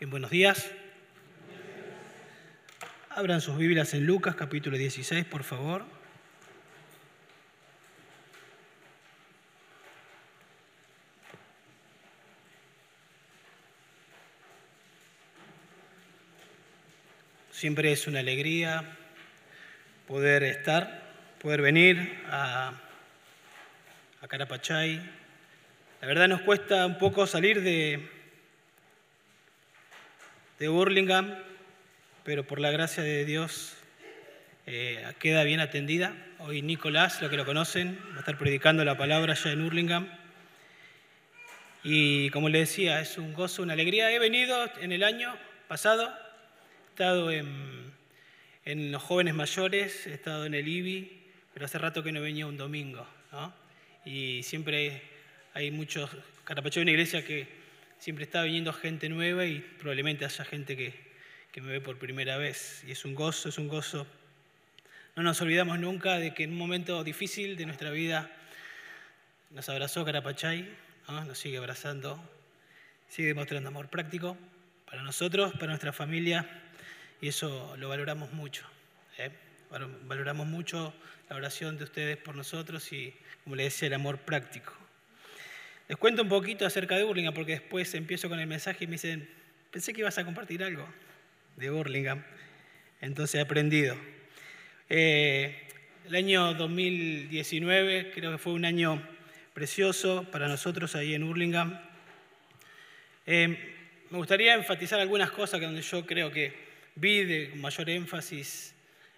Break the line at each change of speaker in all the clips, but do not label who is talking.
Bien, buenos días. Abran sus Biblias en Lucas capítulo 16, por favor. Siempre es una alegría poder estar, poder venir a, a Carapachay. La verdad nos cuesta un poco salir de, de Burlingame, pero por la gracia de Dios eh, queda bien atendida. Hoy Nicolás, lo que lo conocen, va a estar predicando la palabra allá en Hurlingham. Y como le decía, es un gozo, una alegría. He venido en el año pasado He estado en, los jóvenes mayores, he estado en el IBI, pero hace rato que no venía un domingo. Y siempre hay muchos, Carapachó es una iglesia que siempre está viniendo gente nueva y probablemente haya gente que, que me ve por primera vez. Y es un gozo, es un gozo. No nos olvidamos nunca de que en un momento difícil de nuestra vida nos abrazó Carapachay, nos sigue abrazando, sigue demostrando amor práctico para nosotros, para nuestra familia y eso lo valoramos mucho. ¿eh? Valoramos mucho la oración de ustedes por nosotros y, como les decía, el amor práctico. Les cuento un poquito acerca de Burlingame porque después empiezo con el mensaje y me dicen, pensé que ibas a compartir algo de Burlingame. Entonces he aprendido. Eh, el año 2019 creo que fue un año precioso para nosotros ahí en Burlingame. Eh, me gustaría enfatizar algunas cosas que donde yo creo que vi de mayor énfasis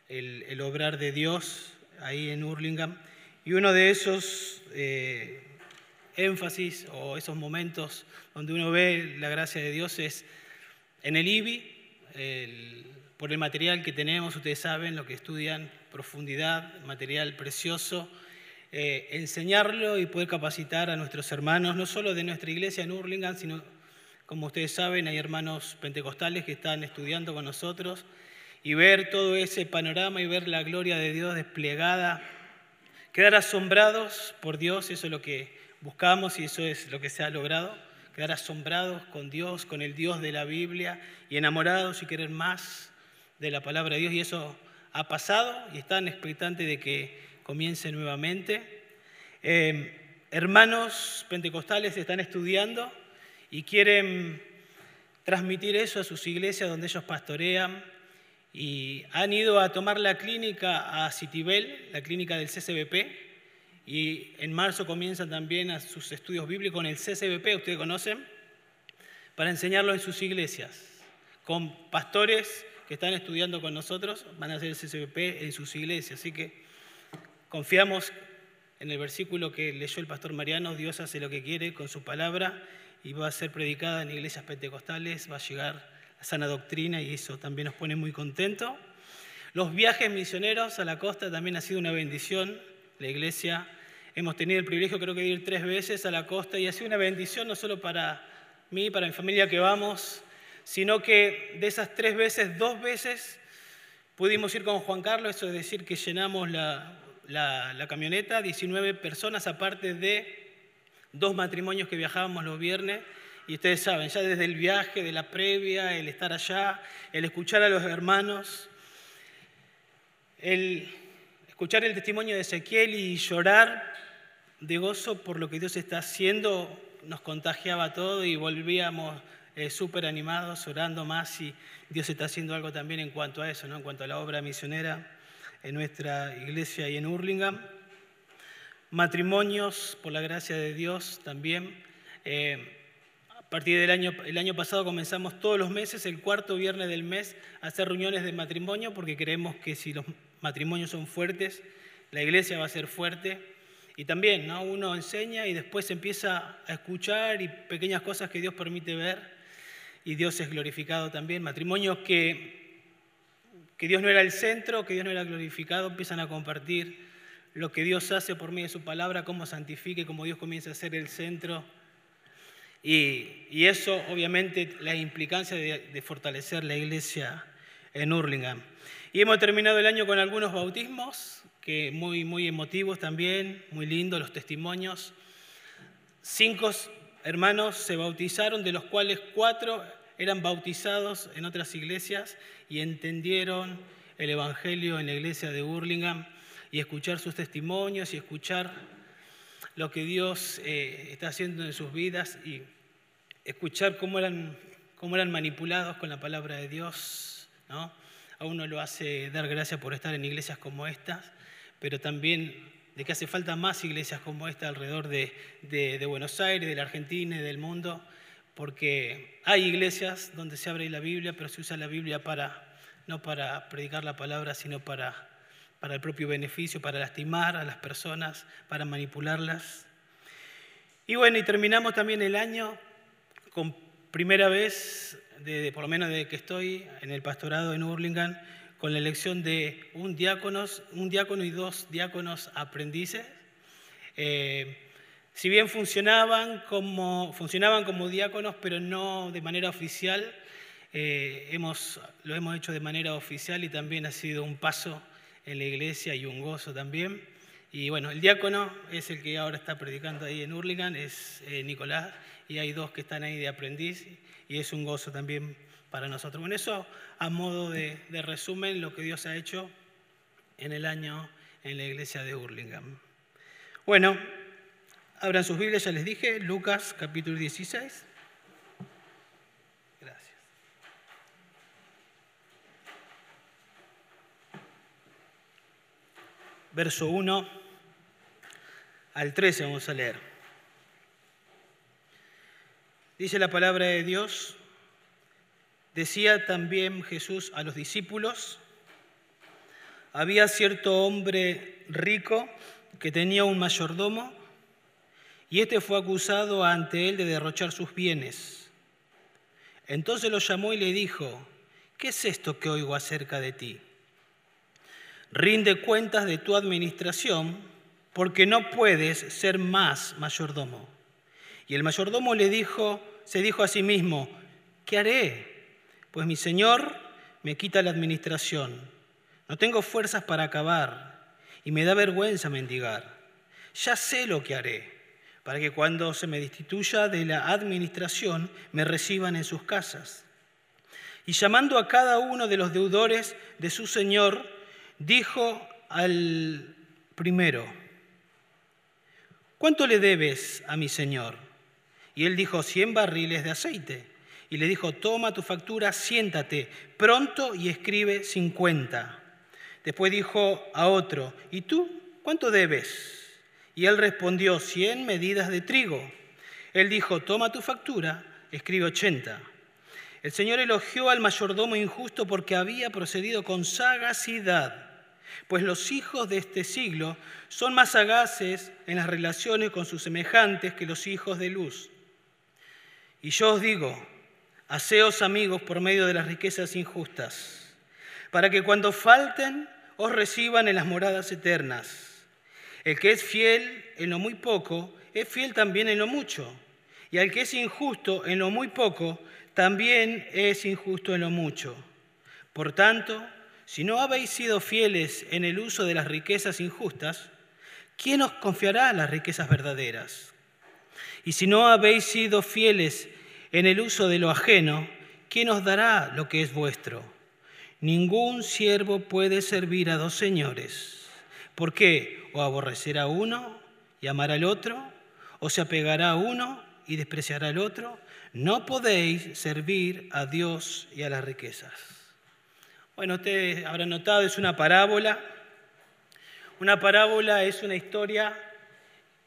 el, obrar de Dios ahí en Hurlingham. Y uno de esos eh, énfasis o esos momentos donde uno ve la gracia de Dios es en el IBI, por el material que tenemos, ustedes saben lo que estudian, profundidad, material precioso, eh, enseñarlo y poder capacitar a nuestros hermanos, no solo de nuestra iglesia en Hurlingham, sino como ustedes saben, hay hermanos pentecostales que están estudiando con nosotros y ver todo ese panorama y ver la gloria de Dios desplegada, quedar asombrados por Dios, eso es lo que buscamos y eso es lo que se ha logrado, quedar asombrados con Dios, con el Dios de la Biblia y enamorados y querer más de la palabra de Dios y eso ha pasado y están expectantes de que comience nuevamente. Eh, hermanos pentecostales están estudiando y quieren transmitir eso a sus iglesias donde ellos pastorean. Y han ido a tomar la clínica a Citibel, la clínica del CCBP, y en marzo comienzan también a sus estudios bíblicos en el CCBP, ustedes conocen, para enseñarlo en sus iglesias, con pastores que están estudiando con nosotros, van a hacer el CCBP en sus iglesias. Así que confiamos en el versículo que leyó el pastor Mariano, Dios hace lo que quiere con su palabra y va a ser predicada en iglesias pentecostales, va a llegar la sana doctrina y eso también nos pone muy contentos. Los viajes misioneros a la costa también ha sido una bendición. La iglesia. Hemos tenido el privilegio creo que de ir tres veces a la costa y ha sido una bendición no solo para mí, para mi familia que vamos, sino que de esas tres veces, dos veces pudimos ir con Juan Carlos, eso es decir, que llenamos la, la, camioneta, 19 personas aparte de dos matrimonios que viajábamos los viernes. Y ustedes saben, ya desde el viaje, de la previa, el estar allá, el escuchar a los hermanos, el escuchar el testimonio de Ezequiel y llorar de gozo por lo que Dios está haciendo, nos contagiaba todo y volvíamos eh, súper animados, orando más y Dios está haciendo algo también en cuanto a eso, ¿no? en cuanto a la obra misionera en nuestra iglesia y en Hurlingham matrimonios, por la gracia de Dios también. Eh, a partir del año, el año pasado comenzamos todos los meses, el cuarto viernes del mes, a hacer reuniones de matrimonio, porque creemos que si los matrimonios son fuertes, la iglesia va a ser fuerte. Y también ¿no? uno enseña y después empieza a escuchar y pequeñas cosas que Dios permite ver y Dios es glorificado también. Matrimonios que, que Dios no era el centro, que Dios no era glorificado, empiezan a compartir lo que Dios hace por medio de su palabra, cómo santifique, cómo Dios comienza a ser el centro. Y, eso, obviamente, la implicancia de, fortalecer la iglesia en Hurlingham. Y hemos terminado el año con algunos bautismos, que muy, muy emotivos también, muy lindos los testimonios. Cinco hermanos se bautizaron, de los cuales cuatro eran bautizados en otras iglesias y entendieron el Evangelio en la iglesia de Burlingame y escuchar sus testimonios y escuchar lo que Dios eh, está haciendo en sus vidas y escuchar cómo eran, cómo eran manipulados con la palabra de Dios. ¿no? A uno lo hace dar gracias por estar en iglesias como estas, pero también de que hace falta más iglesias como esta alrededor de, Buenos Aires, de la Argentina y del mundo, porque hay iglesias donde se abre la Biblia, pero se usa la Biblia para, no para predicar la palabra, sino para para el propio beneficio, para lastimar a las personas, para manipularlas. Y bueno, y terminamos también el año con primera vez, de, por lo menos desde que estoy en el pastorado en Hurlingham, con la elección de un, diáconos, un diácono y dos diáconos aprendices. Eh, si bien funcionaban como, funcionaban como diáconos, pero no de manera oficial, eh, hemos, lo hemos hecho de manera oficial y también ha sido un paso en la iglesia y un gozo también. Y bueno, el diácono es el que ahora está predicando ahí en Hurlingham, es eh, Nicolás, y hay dos que están ahí de aprendiz, y es un gozo también para nosotros. Bueno, eso a modo de, resumen, lo que Dios ha hecho en el año en la iglesia de Hurlingham. Bueno, abran sus Biblias, ya les dije, Lucas capítulo 16. verso 1 al 13 vamos a leer. Dice la palabra de Dios, decía también Jesús a los discípulos, había cierto hombre rico que tenía un mayordomo y éste fue acusado ante él de derrochar sus bienes. Entonces lo llamó y le dijo, ¿qué es esto que oigo acerca de ti? rinde cuentas de tu administración, porque no puedes ser más mayordomo. Y el mayordomo le dijo, se dijo a sí mismo, ¿qué haré? Pues mi señor me quita la administración. No tengo fuerzas para acabar y me da vergüenza mendigar. Ya sé lo que haré para que cuando se me destituya de la administración me reciban en sus casas. Y llamando a cada uno de los deudores de su señor, dijo al primero, ¿cuánto le debes a mi señor? Y él dijo, cien barriles de aceite. Y le dijo, toma tu factura, siéntate pronto y escribe cincuenta. Después dijo a otro, ¿y tú cuánto debes? Y él respondió, cien medidas de trigo. Él dijo, toma tu factura, escribe ochenta. El Señor elogió al mayordomo injusto porque había procedido con sagacidad pues los hijos de este siglo son más sagaces en las relaciones con sus semejantes que los hijos de luz. Y yo os digo, haceos amigos por medio de las riquezas injustas, para que cuando falten os reciban en las moradas eternas. El que es fiel en lo muy poco, es fiel también en lo mucho. Y al que es injusto en lo muy poco, también es injusto en lo mucho. Por tanto, si no habéis sido fieles en el uso de las riquezas injustas, ¿quién os confiará las riquezas verdaderas? Y si no habéis sido fieles en el uso de lo ajeno, ¿quién os dará lo que es vuestro? Ningún siervo puede servir a dos señores, porque o aborrecerá a uno y amará al otro, o se apegará a uno y despreciará al otro. No podéis servir a Dios y a las riquezas. Bueno, ustedes habrán notado, es una parábola. Una parábola es una historia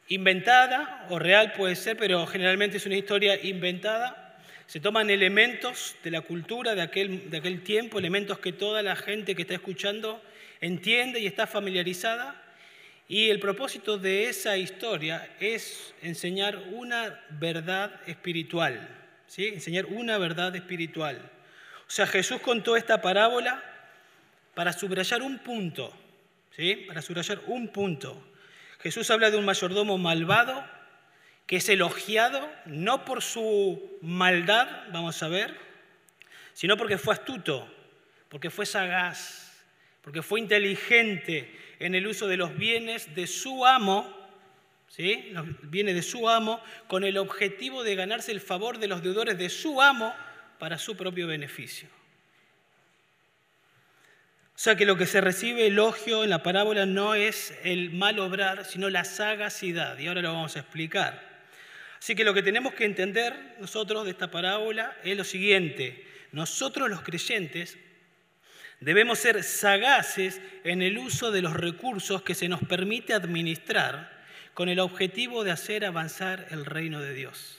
inventada o real puede ser, pero generalmente es una historia inventada. Se toman elementos de la cultura de aquel, de aquel tiempo, elementos que toda la gente que está escuchando entiende y está familiarizada. Y el propósito de esa historia es enseñar una verdad espiritual, ¿sí? enseñar una verdad espiritual. O sea, Jesús contó esta parábola para subrayar un punto, ¿sí? Para subrayar un punto. Jesús habla de un mayordomo malvado que es elogiado no por su maldad, vamos a ver, sino porque fue astuto, porque fue sagaz, porque fue inteligente en el uso de los bienes de su amo, ¿sí? los bienes de su amo, con el objetivo de ganarse el favor de los deudores de su amo para su propio beneficio. O sea que lo que se recibe elogio en la parábola no es el mal obrar, sino la sagacidad. Y ahora lo vamos a explicar. Así que lo que tenemos que entender nosotros de esta parábola es lo siguiente. Nosotros los creyentes debemos ser sagaces en el uso de los recursos que se nos permite administrar con el objetivo de hacer avanzar el reino de Dios.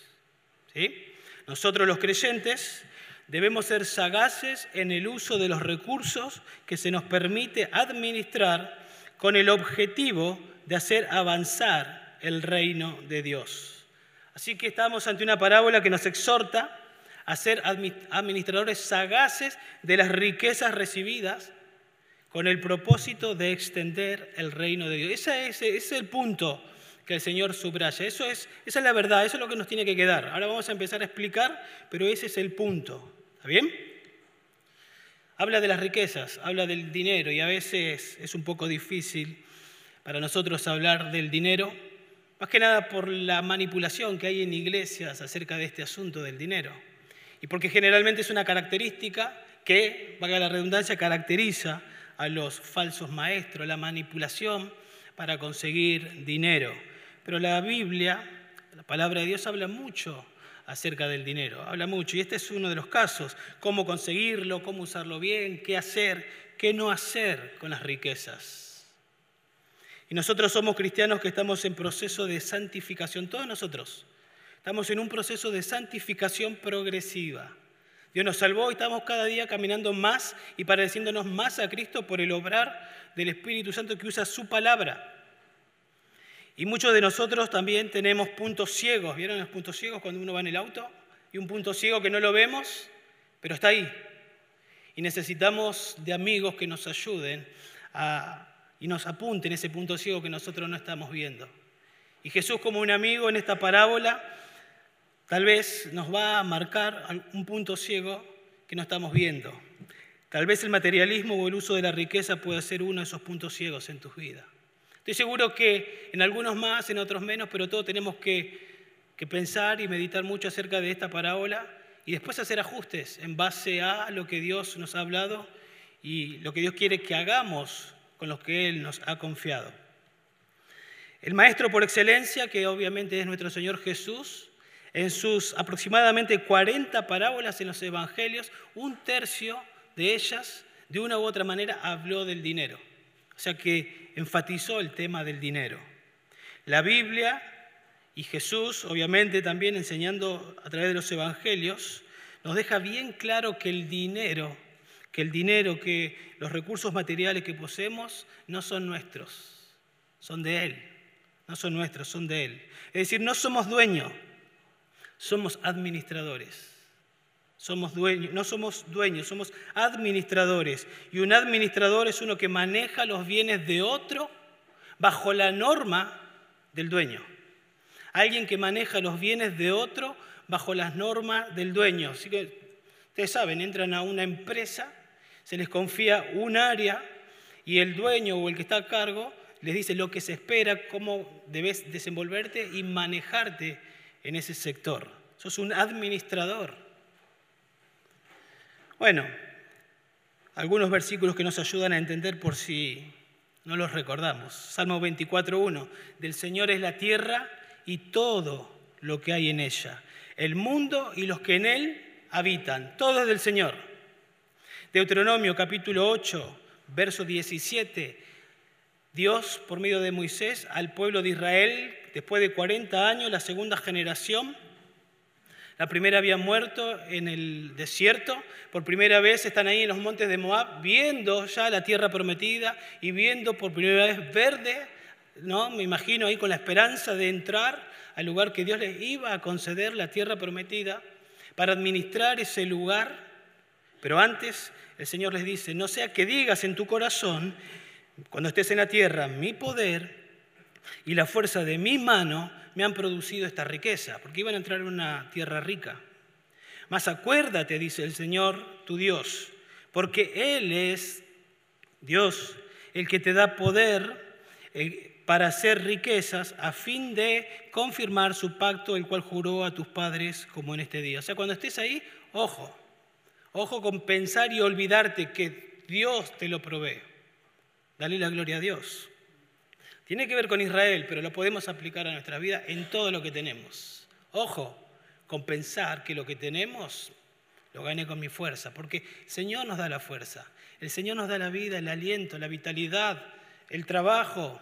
¿Sí? Nosotros los creyentes debemos ser sagaces en el uso de los recursos que se nos permite administrar con el objetivo de hacer avanzar el reino de Dios. Así que estamos ante una parábola que nos exhorta a ser administradores sagaces de las riquezas recibidas con el propósito de extender el reino de Dios. Ese es, el punto que el Señor subraya. Eso es, esa es la verdad, eso es lo que nos tiene que quedar. Ahora vamos a empezar a explicar, pero ese es el punto. ¿Está bien? Habla de las riquezas, habla del dinero y a veces es un poco difícil para nosotros hablar del dinero, más que nada por la manipulación que hay en iglesias acerca de este asunto del dinero. Y porque generalmente es una característica que, valga la redundancia, caracteriza a los falsos maestros, la manipulación para conseguir dinero. Pero la Biblia, la palabra de Dios habla mucho acerca del dinero, habla mucho. Y este es uno de los casos, cómo conseguirlo, cómo usarlo bien, qué hacer, qué no hacer con las riquezas. Y nosotros somos cristianos que estamos en proceso de santificación, todos nosotros. Estamos en un proceso de santificación progresiva. Dios nos salvó y estamos cada día caminando más y pareciéndonos más a Cristo por el obrar del Espíritu Santo que usa su palabra. Y muchos de nosotros también tenemos puntos ciegos. ¿Vieron los puntos ciegos cuando uno va en el auto? Y un punto ciego que no lo vemos, pero está ahí. Y necesitamos de amigos que nos ayuden y nos apunten ese punto ciego que nosotros no estamos viendo. Y Jesús como un amigo en esta parábola tal vez nos va a marcar un punto ciego que no estamos viendo. Tal vez el materialismo o el uso de la riqueza pueda ser uno de esos puntos ciegos en tus vidas. Estoy seguro que en algunos más, en otros menos, pero todos tenemos que, pensar y meditar mucho acerca de esta parábola y después hacer ajustes en base a lo que Dios nos ha hablado y lo que Dios quiere que hagamos con lo que Él nos ha confiado. El maestro por excelencia, que obviamente es nuestro Señor Jesús, en sus aproximadamente 40 parábolas en los evangelios, un tercio de ellas, de una u otra manera, habló del dinero. O sea que enfatizó el tema del dinero. La Biblia y Jesús, obviamente también enseñando a través de los evangelios, nos deja bien claro que el dinero, que el dinero, que los recursos materiales que poseemos no son nuestros, son de Él. No son nuestros, son de Él. Es decir, no somos dueños, somos administradores. Somos dueños, no somos dueños, somos administradores. Y un administrador es uno que maneja los bienes de otro bajo la norma del dueño. Alguien que maneja los bienes de otro bajo las normas del dueño. Así que ustedes saben, entran a una empresa, se les confía un área y el dueño o el que está a cargo les dice lo que se espera, cómo debes desenvolverte y manejarte en ese sector. Sos un administrador. Bueno, algunos versículos que nos ayudan a entender por si no los recordamos. Salmo 24.1, del Señor es la tierra y todo lo que hay en ella, el mundo y los que en él habitan, todo es del Señor. Deuteronomio capítulo 8, verso 17, Dios por medio de Moisés al pueblo de Israel, después de 40 años, la segunda generación, la primera había muerto en el desierto. Por primera vez están ahí en los montes de Moab viendo ya la tierra prometida y viendo por primera vez verde, ¿no? Me imagino ahí con la esperanza de entrar al lugar que Dios les iba a conceder, la tierra prometida, para administrar ese lugar. Pero antes el Señor les dice, no sea que digas en tu corazón, cuando estés en la tierra, mi poder y la fuerza de mi mano me han producido esta riqueza, porque iban a entrar en una tierra rica. Mas acuérdate, dice el Señor, tu Dios, porque Él es Dios, el que te da poder eh, para hacer riquezas a fin de confirmar su pacto, el cual juró a tus padres como en este día. O sea, cuando estés ahí, ojo, Ojo con pensar y olvidarte que Dios te lo provee. Dale la gloria a Dios. Tiene que ver con Israel, pero lo podemos aplicar a nuestra vida en todo lo que tenemos. Ojo con pensar que lo que tenemos lo gané con mi fuerza, porque el Señor nos da la fuerza, el Señor nos da la vida, el aliento, la vitalidad, el trabajo.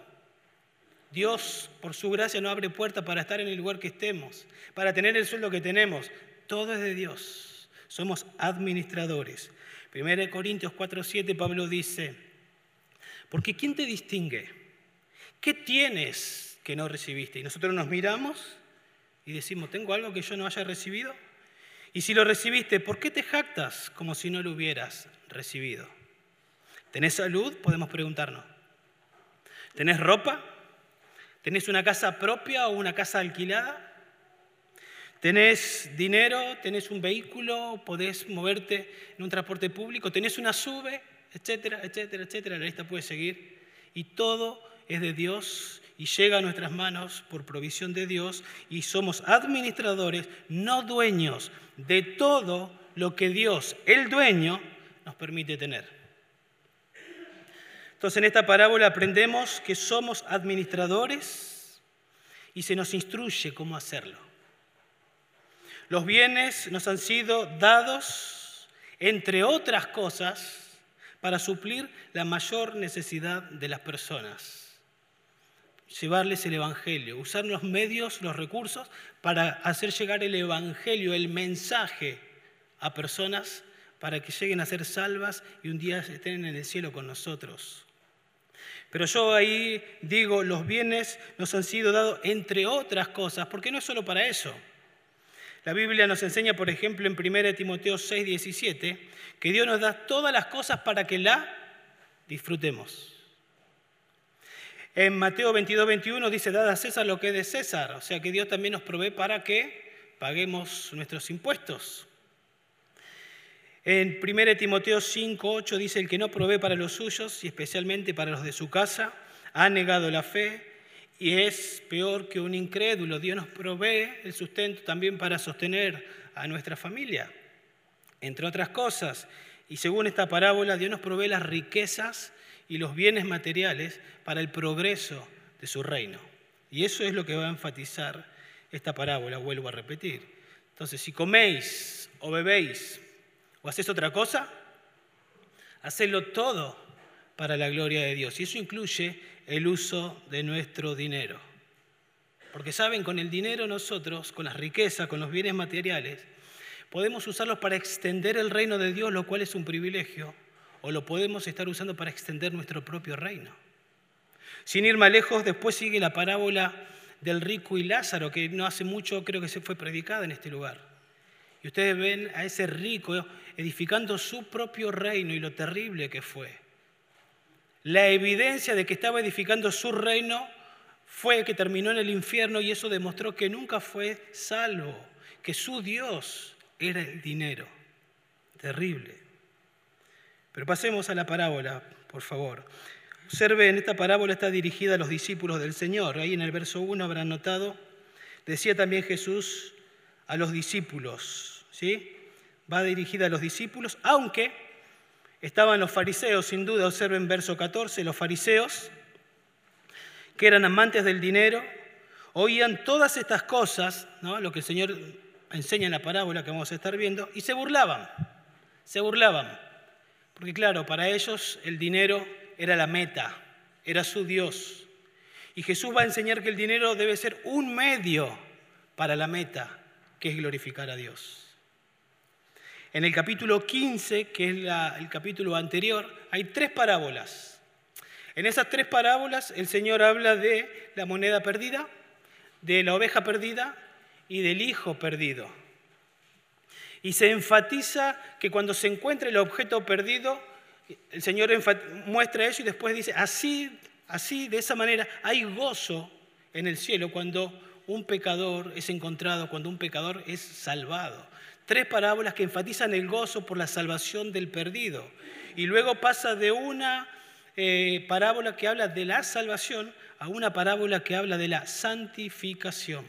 Dios, por su gracia, no abre puerta para estar en el lugar que estemos, para tener el sueldo que tenemos. Todo es de Dios. Somos administradores. 1 Corintios 4:7 Pablo dice, porque ¿quién te distingue? ¿Qué tienes que no recibiste? Y nosotros nos miramos y decimos, ¿tengo algo que yo no haya recibido? Y si lo recibiste, ¿por qué te jactas como si no lo hubieras recibido? ¿Tenés salud? Podemos preguntarnos. ¿Tenés ropa? ¿Tenés una casa propia o una casa alquilada? ¿Tenés dinero? ¿Tenés un vehículo? ¿Podés moverte en un transporte público? ¿Tenés una sube? Etcétera, etcétera, etcétera. La lista puede seguir. Y todo es de Dios y llega a nuestras manos por provisión de Dios y somos administradores, no dueños de todo lo que Dios, el dueño, nos permite tener. Entonces en esta parábola aprendemos que somos administradores y se nos instruye cómo hacerlo. Los bienes nos han sido dados, entre otras cosas, para suplir la mayor necesidad de las personas llevarles el Evangelio, usar los medios, los recursos para hacer llegar el Evangelio, el mensaje a personas para que lleguen a ser salvas y un día estén en el cielo con nosotros. Pero yo ahí digo, los bienes nos han sido dados entre otras cosas, porque no es solo para eso. La Biblia nos enseña, por ejemplo, en 1 Timoteo 6, 17, que Dios nos da todas las cosas para que la disfrutemos. En Mateo 22, 21 dice, dad a César lo que es de César, o sea que Dios también nos provee para que paguemos nuestros impuestos. En 1 Timoteo 5, 8 dice, el que no provee para los suyos y especialmente para los de su casa, ha negado la fe y es peor que un incrédulo. Dios nos provee el sustento también para sostener a nuestra familia, entre otras cosas. Y según esta parábola, Dios nos provee las riquezas y los bienes materiales para el progreso de su reino. Y eso es lo que va a enfatizar esta parábola, vuelvo a repetir. Entonces, si coméis o bebéis o hacéis otra cosa, hacedlo todo para la gloria de Dios. Y eso incluye el uso de nuestro dinero. Porque saben, con el dinero nosotros, con las riquezas, con los bienes materiales, podemos usarlos para extender el reino de Dios, lo cual es un privilegio o lo podemos estar usando para extender nuestro propio reino. Sin ir más lejos, después sigue la parábola del rico y Lázaro, que no hace mucho creo que se fue predicada en este lugar. Y ustedes ven a ese rico edificando su propio reino y lo terrible que fue. La evidencia de que estaba edificando su reino fue que terminó en el infierno y eso demostró que nunca fue salvo, que su Dios era el dinero. Terrible. Pero pasemos a la parábola, por favor. Observe, en esta parábola está dirigida a los discípulos del Señor. Ahí en el verso 1 habrán notado, decía también Jesús a los discípulos, ¿sí? Va dirigida a los discípulos, aunque estaban los fariseos, sin duda, observen verso 14, los fariseos, que eran amantes del dinero, oían todas estas cosas, ¿no? lo que el Señor enseña en la parábola que vamos a estar viendo, y se burlaban, se burlaban. Porque claro, para ellos el dinero era la meta, era su Dios. Y Jesús va a enseñar que el dinero debe ser un medio para la meta, que es glorificar a Dios. En el capítulo 15, que es el capítulo anterior, hay tres parábolas. En esas tres parábolas el Señor habla de la moneda perdida, de la oveja perdida y del hijo perdido. Y se enfatiza que cuando se encuentra el objeto perdido, el Señor muestra eso y después dice, así, así, de esa manera, hay gozo en el cielo cuando un pecador es encontrado, cuando un pecador es salvado. Tres parábolas que enfatizan el gozo por la salvación del perdido. Y luego pasa de una eh, parábola que habla de la salvación a una parábola que habla de la santificación.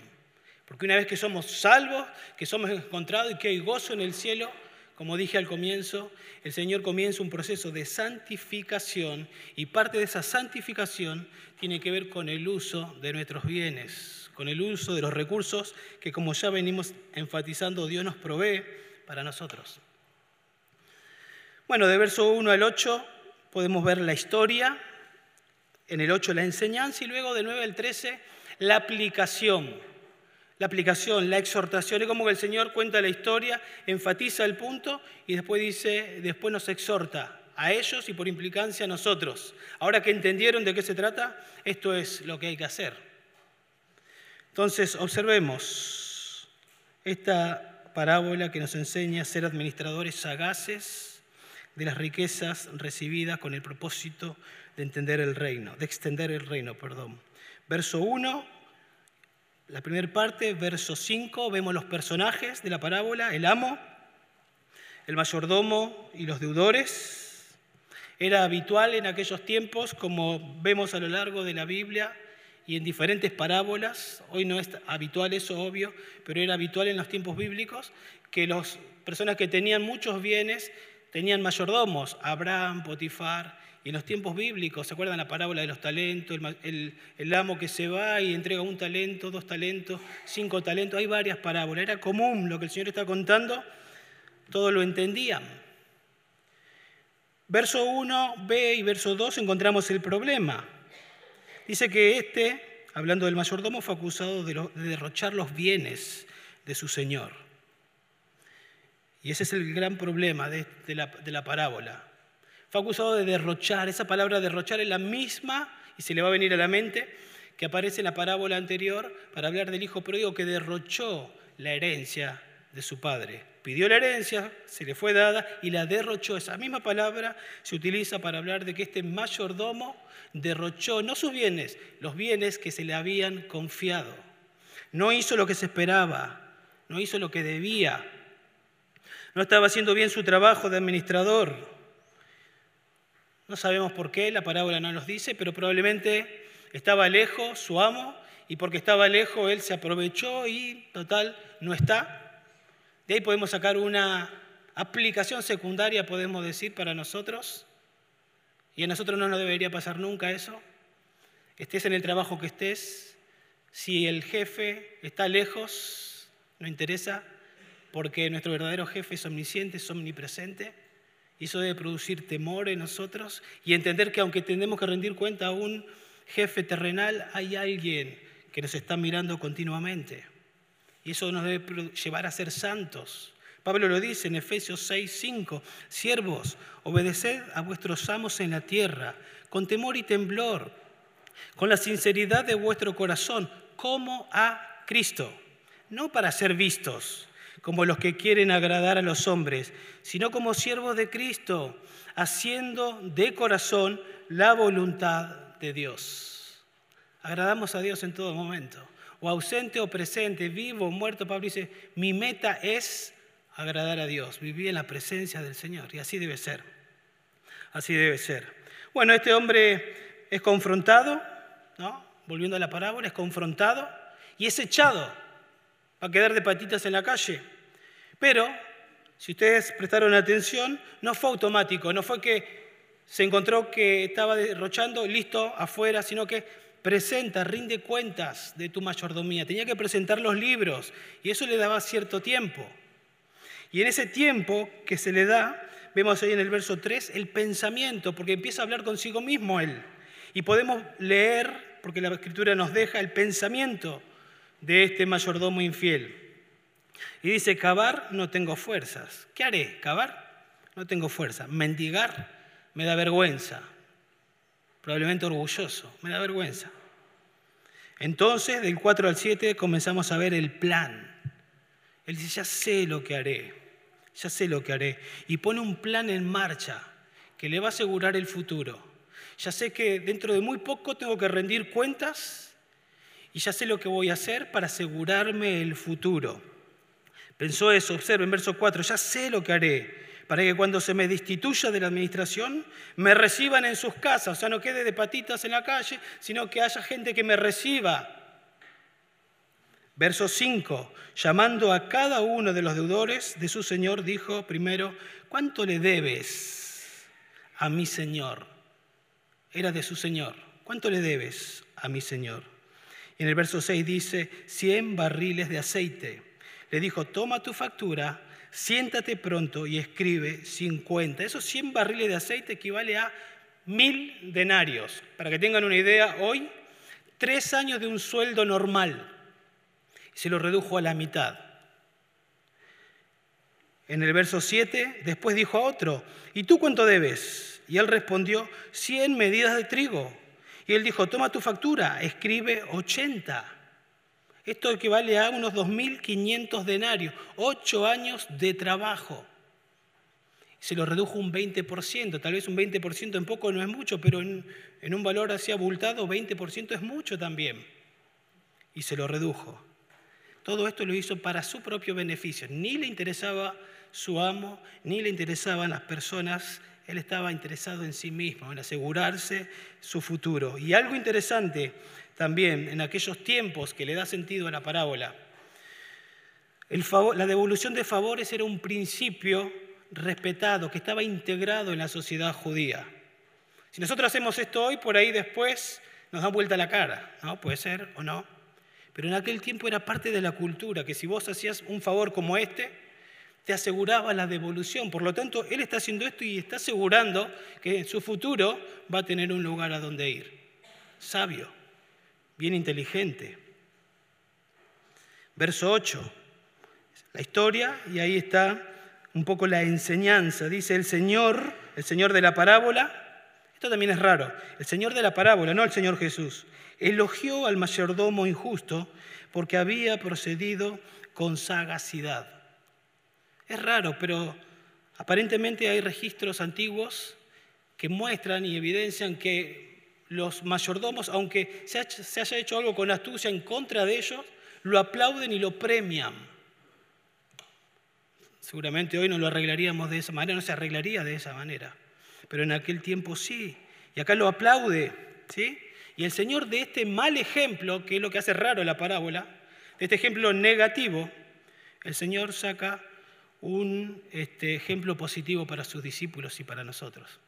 Porque una vez que somos salvos, que somos encontrados y que hay gozo en el cielo, como dije al comienzo, el Señor comienza un proceso de santificación y parte de esa santificación tiene que ver con el uso de nuestros bienes, con el uso de los recursos que como ya venimos enfatizando Dios nos provee para nosotros. Bueno, de verso 1 al 8 podemos ver la historia, en el 8 la enseñanza y luego de 9 al 13 la aplicación la aplicación, la exhortación. Es como que el Señor cuenta la historia, enfatiza el punto y después dice, después nos exhorta a ellos y por implicancia a nosotros. Ahora que entendieron de qué se trata, esto es lo que hay que hacer. Entonces, observemos esta parábola que nos enseña a ser administradores sagaces de las riquezas recibidas con el propósito de entender el reino, de extender el reino, perdón. Verso 1, la primera parte, verso 5, vemos los personajes de la parábola, el amo, el mayordomo y los deudores. Era habitual en aquellos tiempos, como vemos a lo largo de la Biblia y en diferentes parábolas, hoy no es habitual eso, obvio, pero era habitual en los tiempos bíblicos, que las personas que tenían muchos bienes tenían mayordomos, Abraham, Potifar, y en los tiempos bíblicos, ¿se acuerdan la parábola de los talentos? El, amo que se va y entrega un talento, dos talentos, cinco talentos. Hay varias parábolas. Era común lo que el Señor está contando. Todos lo entendían. Verso 1b y verso 2 encontramos el problema. Dice que este, hablando del mayordomo, fue acusado de, derrochar los bienes de su Señor. Y ese es el gran problema de la parábola fue acusado de derrochar. Esa palabra derrochar es la misma, y se le va a venir a la mente, que aparece en la parábola anterior para hablar del hijo pródigo que derrochó la herencia de su padre. Pidió la herencia, se le fue dada y la derrochó. Esa misma palabra se utiliza para hablar de que este mayordomo derrochó no sus bienes, los bienes que se le habían confiado. No hizo lo que se esperaba, no hizo lo que debía. No estaba haciendo bien su trabajo de administrador. No sabemos por qué, la parábola no nos dice, pero probablemente estaba lejos su amo y porque estaba lejos él se aprovechó y total no está. De ahí podemos sacar una aplicación secundaria, podemos decir, para nosotros. Y a nosotros no nos debería pasar nunca eso. Estés en el trabajo que estés, si el jefe está lejos, no interesa, porque nuestro verdadero jefe es omnisciente, es omnipresente y eso debe producir temor en nosotros y entender que aunque tenemos que rendir cuenta a un jefe terrenal, hay alguien que nos está mirando continuamente. Y eso nos debe llevar a ser santos. Pablo lo dice en Efesios 6, 5, siervos, obedeced a vuestros amos en la tierra, con temor y temblor, con la sinceridad de vuestro corazón, como a Cristo, no para ser vistos como los que quieren agradar a los hombres, sino como siervos de Cristo, haciendo de corazón la voluntad de Dios. Agradamos a Dios en todo momento, o ausente o presente, vivo o muerto. Pablo dice, mi meta es agradar a Dios, vivir en la presencia del Señor, y así debe ser. Así debe ser. Bueno, este hombre es confrontado, ¿no? Volviendo a la parábola, es confrontado y es echado. A quedar de patitas en la calle. Pero, si ustedes prestaron atención, no fue automático, no fue que se encontró que estaba derrochando, listo, afuera, sino que presenta, rinde cuentas de tu mayordomía. Tenía que presentar los libros y eso le daba cierto tiempo. Y en ese tiempo que se le da, vemos ahí en el verso 3, el pensamiento, porque empieza a hablar consigo mismo él. Y podemos leer, porque la escritura nos deja el pensamiento de este mayordomo infiel. Y dice, cavar no tengo fuerzas. ¿Qué haré? ¿Cavar? No tengo fuerza. Mendigar me da vergüenza. Probablemente orgulloso, me da vergüenza. Entonces, del 4 al 7 comenzamos a ver el plan. Él dice, ya sé lo que haré, ya sé lo que haré. Y pone un plan en marcha que le va a asegurar el futuro. Ya sé que dentro de muy poco tengo que rendir cuentas y ya sé lo que voy a hacer para asegurarme el futuro. Pensó eso, observa en verso 4, ya sé lo que haré para que cuando se me destituya de la administración, me reciban en sus casas, o sea, no quede de patitas en la calle, sino que haya gente que me reciba. Verso 5, llamando a cada uno de los deudores de su señor, dijo primero, ¿cuánto le debes a mi señor? Era de su señor. ¿Cuánto le debes a mi señor? Y en el verso 6 dice, 100 barriles de aceite. Le dijo, toma tu factura, siéntate pronto y escribe 50. Esos 100 barriles de aceite equivale a mil denarios. Para que tengan una idea, hoy, tres años de un sueldo normal se lo redujo a la mitad. En el verso 7, después dijo a otro, ¿y tú cuánto debes? Y él respondió, 100 medidas de trigo. Y él dijo, toma tu factura, escribe 80. Esto equivale a unos 2.500 denarios, ocho años de trabajo. Se lo redujo un 20%, tal vez un 20% en poco no es mucho, pero en, en un valor así abultado, 20% es mucho también. Y se lo redujo. Todo esto lo hizo para su propio beneficio. Ni le interesaba su amo, ni le interesaban las personas. Él estaba interesado en sí mismo, en asegurarse su futuro. Y algo interesante también en aquellos tiempos que le da sentido a la parábola. la devolución de favores era un principio respetado, que estaba integrado en la sociedad judía. Si nosotros hacemos esto hoy, por ahí después nos da vuelta la cara, ¿no? Puede ser o no. Pero en aquel tiempo era parte de la cultura, que si vos hacías un favor como este, te aseguraba la devolución. Por lo tanto, él está haciendo esto y está asegurando que en su futuro va a tener un lugar a donde ir. Sabio, bien inteligente. Verso 8, la historia, y ahí está un poco la enseñanza. Dice el Señor, el Señor de la parábola, esto también es raro, el Señor de la parábola, no el Señor Jesús elogió al mayordomo injusto porque había procedido con sagacidad. Es raro, pero aparentemente hay registros antiguos que muestran y evidencian que los mayordomos, aunque se haya hecho algo con astucia en contra de ellos, lo aplauden y lo premian. Seguramente hoy no lo arreglaríamos de esa manera, no se arreglaría de esa manera, pero en aquel tiempo sí. Y acá lo aplaude, ¿sí? Y el Señor de este mal ejemplo, que es lo que hace raro la parábola, de este ejemplo negativo, el Señor saca un este, ejemplo positivo para sus discípulos y para nosotros.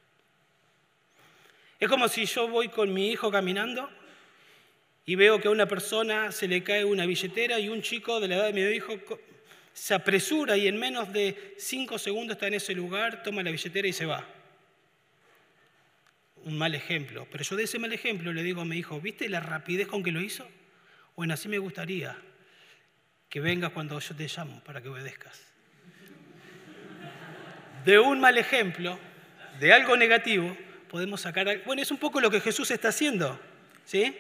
Es como si yo voy con mi hijo caminando y veo que a una persona se le cae una billetera y un chico de la edad de mi hijo se apresura y en menos de cinco segundos está en ese lugar, toma la billetera y se va un mal ejemplo. Pero yo de ese mal ejemplo le digo a mi hijo, ¿viste la rapidez con que lo hizo? Bueno, así me gustaría que vengas cuando yo te llamo para que obedezcas. De un mal ejemplo, de algo negativo, podemos sacar... Bueno, es un poco lo que Jesús está haciendo, ¿sí?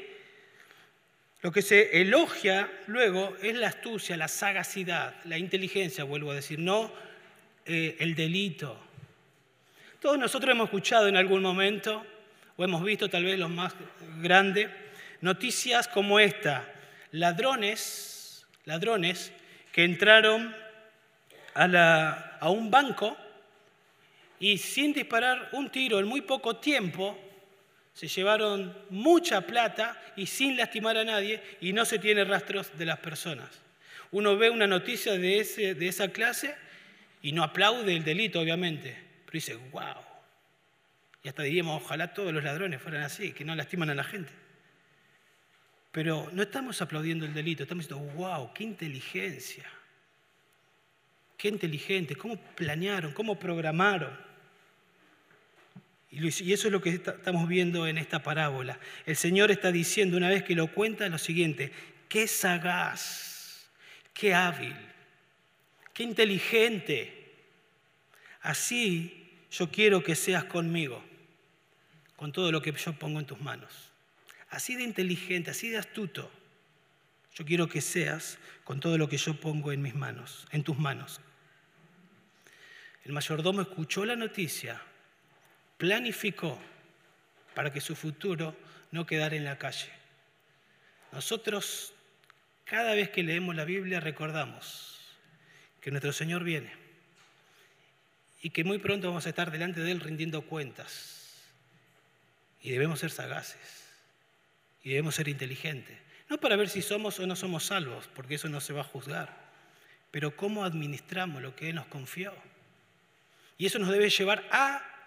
Lo que se elogia luego es la astucia, la sagacidad, la inteligencia, vuelvo a decir, no eh, el delito. Todos nosotros hemos escuchado en algún momento, o hemos visto tal vez los más grandes, noticias como esta. Ladrones, ladrones que entraron a, a un banco y sin disparar un tiro en muy poco tiempo, se llevaron mucha plata y sin lastimar a nadie y no se tiene rastros de las personas. Uno ve una noticia de, ese, de esa clase y no aplaude el delito, obviamente, pero dice, wow. Y hasta diríamos, ojalá todos los ladrones fueran así, que no lastiman a la gente. Pero no estamos aplaudiendo el delito, estamos diciendo, wow, qué inteligencia. Qué inteligente, cómo planearon, cómo programaron. Y eso es lo que estamos viendo en esta parábola. El Señor está diciendo una vez que lo cuenta lo siguiente, qué sagaz, qué hábil, qué inteligente. Así yo quiero que seas conmigo, con todo lo que yo pongo en tus manos. Así de inteligente, así de astuto. Yo quiero que seas con todo lo que yo pongo en mis manos, en tus manos. El mayordomo escuchó la noticia, planificó para que su futuro no quedara en la calle. Nosotros, cada vez que leemos la Biblia, recordamos que nuestro Señor viene y que muy pronto vamos a estar delante de Él rindiendo cuentas. Y debemos ser sagaces y debemos ser inteligentes. No para ver si somos o no somos salvos, porque eso no se va a juzgar, pero cómo administramos lo que Él nos confió. Y eso nos debe llevar a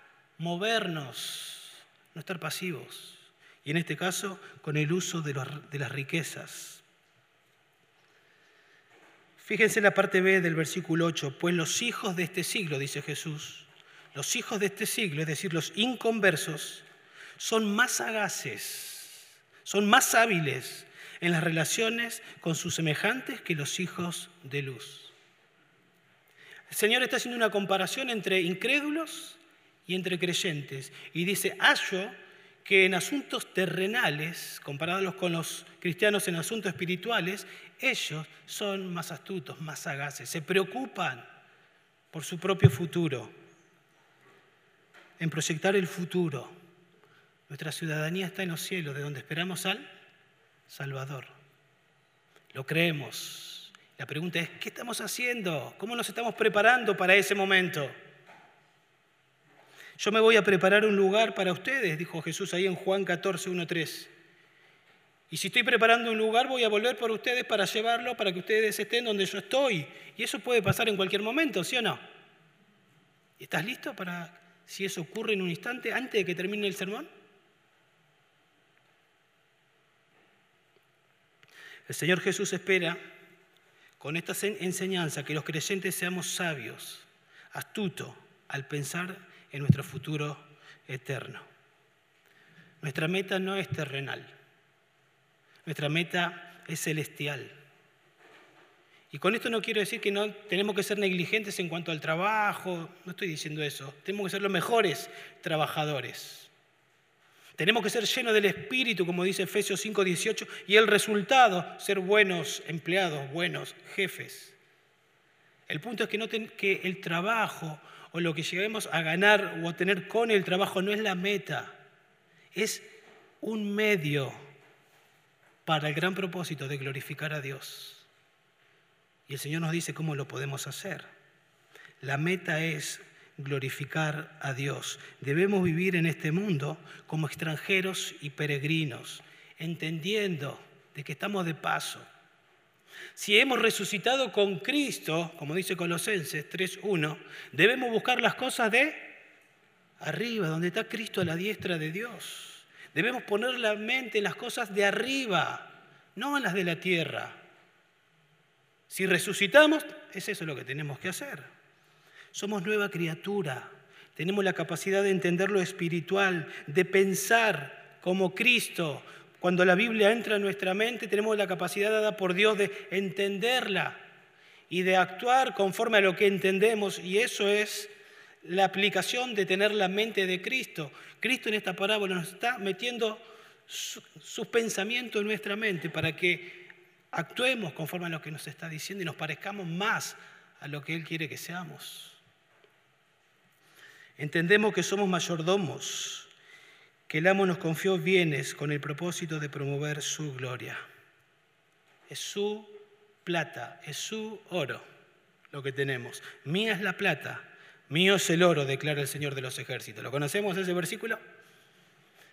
movernos, no estar pasivos. Y en este caso, con el uso de, las riquezas. Fíjense en la parte B del versículo 8, pues los hijos de este siglo, dice Jesús, los hijos de este siglo, es decir, los inconversos, son más sagaces, son más hábiles en las relaciones con sus semejantes que los hijos de luz. El Señor está haciendo una comparación entre incrédulos y entre creyentes y dice, hallo que en asuntos terrenales, comparados con los cristianos en asuntos espirituales, ellos son más astutos, más sagaces, se preocupan por su propio futuro en proyectar el futuro. Nuestra ciudadanía está en los cielos, de donde esperamos al Salvador. Lo creemos. La pregunta es, ¿qué estamos haciendo? ¿Cómo nos estamos preparando para ese momento? Yo me voy a preparar un lugar para ustedes, dijo Jesús ahí en Juan 14, 1, 3. Y si estoy preparando un lugar, voy a volver por ustedes para llevarlo, para que ustedes estén donde yo estoy. Y eso puede pasar en cualquier momento, ¿sí o no? ¿Estás listo para si eso ocurre en un instante antes de que termine el sermón? El Señor Jesús espera con esta enseñanza que los creyentes seamos sabios, astutos al pensar en nuestro futuro eterno. Nuestra meta no es terrenal, nuestra meta es celestial. Y con esto no quiero decir que no tenemos que ser negligentes en cuanto al trabajo, no estoy diciendo eso. Tenemos que ser los mejores trabajadores. Tenemos que ser llenos del Espíritu, como dice Efesios 5:18, y el resultado, ser buenos empleados, buenos jefes. El punto es que, no que el trabajo o lo que lleguemos a ganar o a tener con el trabajo no es la meta, es un medio para el gran propósito de glorificar a Dios. Y el Señor nos dice cómo lo podemos hacer. La meta es glorificar a Dios. Debemos vivir en este mundo como extranjeros y peregrinos, entendiendo de que estamos de paso. Si hemos resucitado con Cristo, como dice Colosenses 3.1, debemos buscar las cosas de arriba, donde está Cristo a la diestra de Dios. Debemos poner la mente en las cosas de arriba, no en las de la tierra. Si resucitamos, es eso lo que tenemos que hacer. Somos nueva criatura. Tenemos la capacidad de entender lo espiritual, de pensar como Cristo. Cuando la Biblia entra en nuestra mente, tenemos la capacidad dada por Dios de entenderla y de actuar conforme a lo que entendemos. Y eso es la aplicación de tener la mente de Cristo. Cristo en esta parábola nos está metiendo sus pensamientos en nuestra mente para que actuemos conforme a lo que nos está diciendo y nos parezcamos más a lo que Él quiere que seamos. Entendemos que somos mayordomos, que el amo nos confió bienes con el propósito de promover su gloria. Es su plata, es su oro lo que tenemos. Mía es la plata, mío es el oro, declara el Señor de los ejércitos. ¿Lo conocemos ese versículo?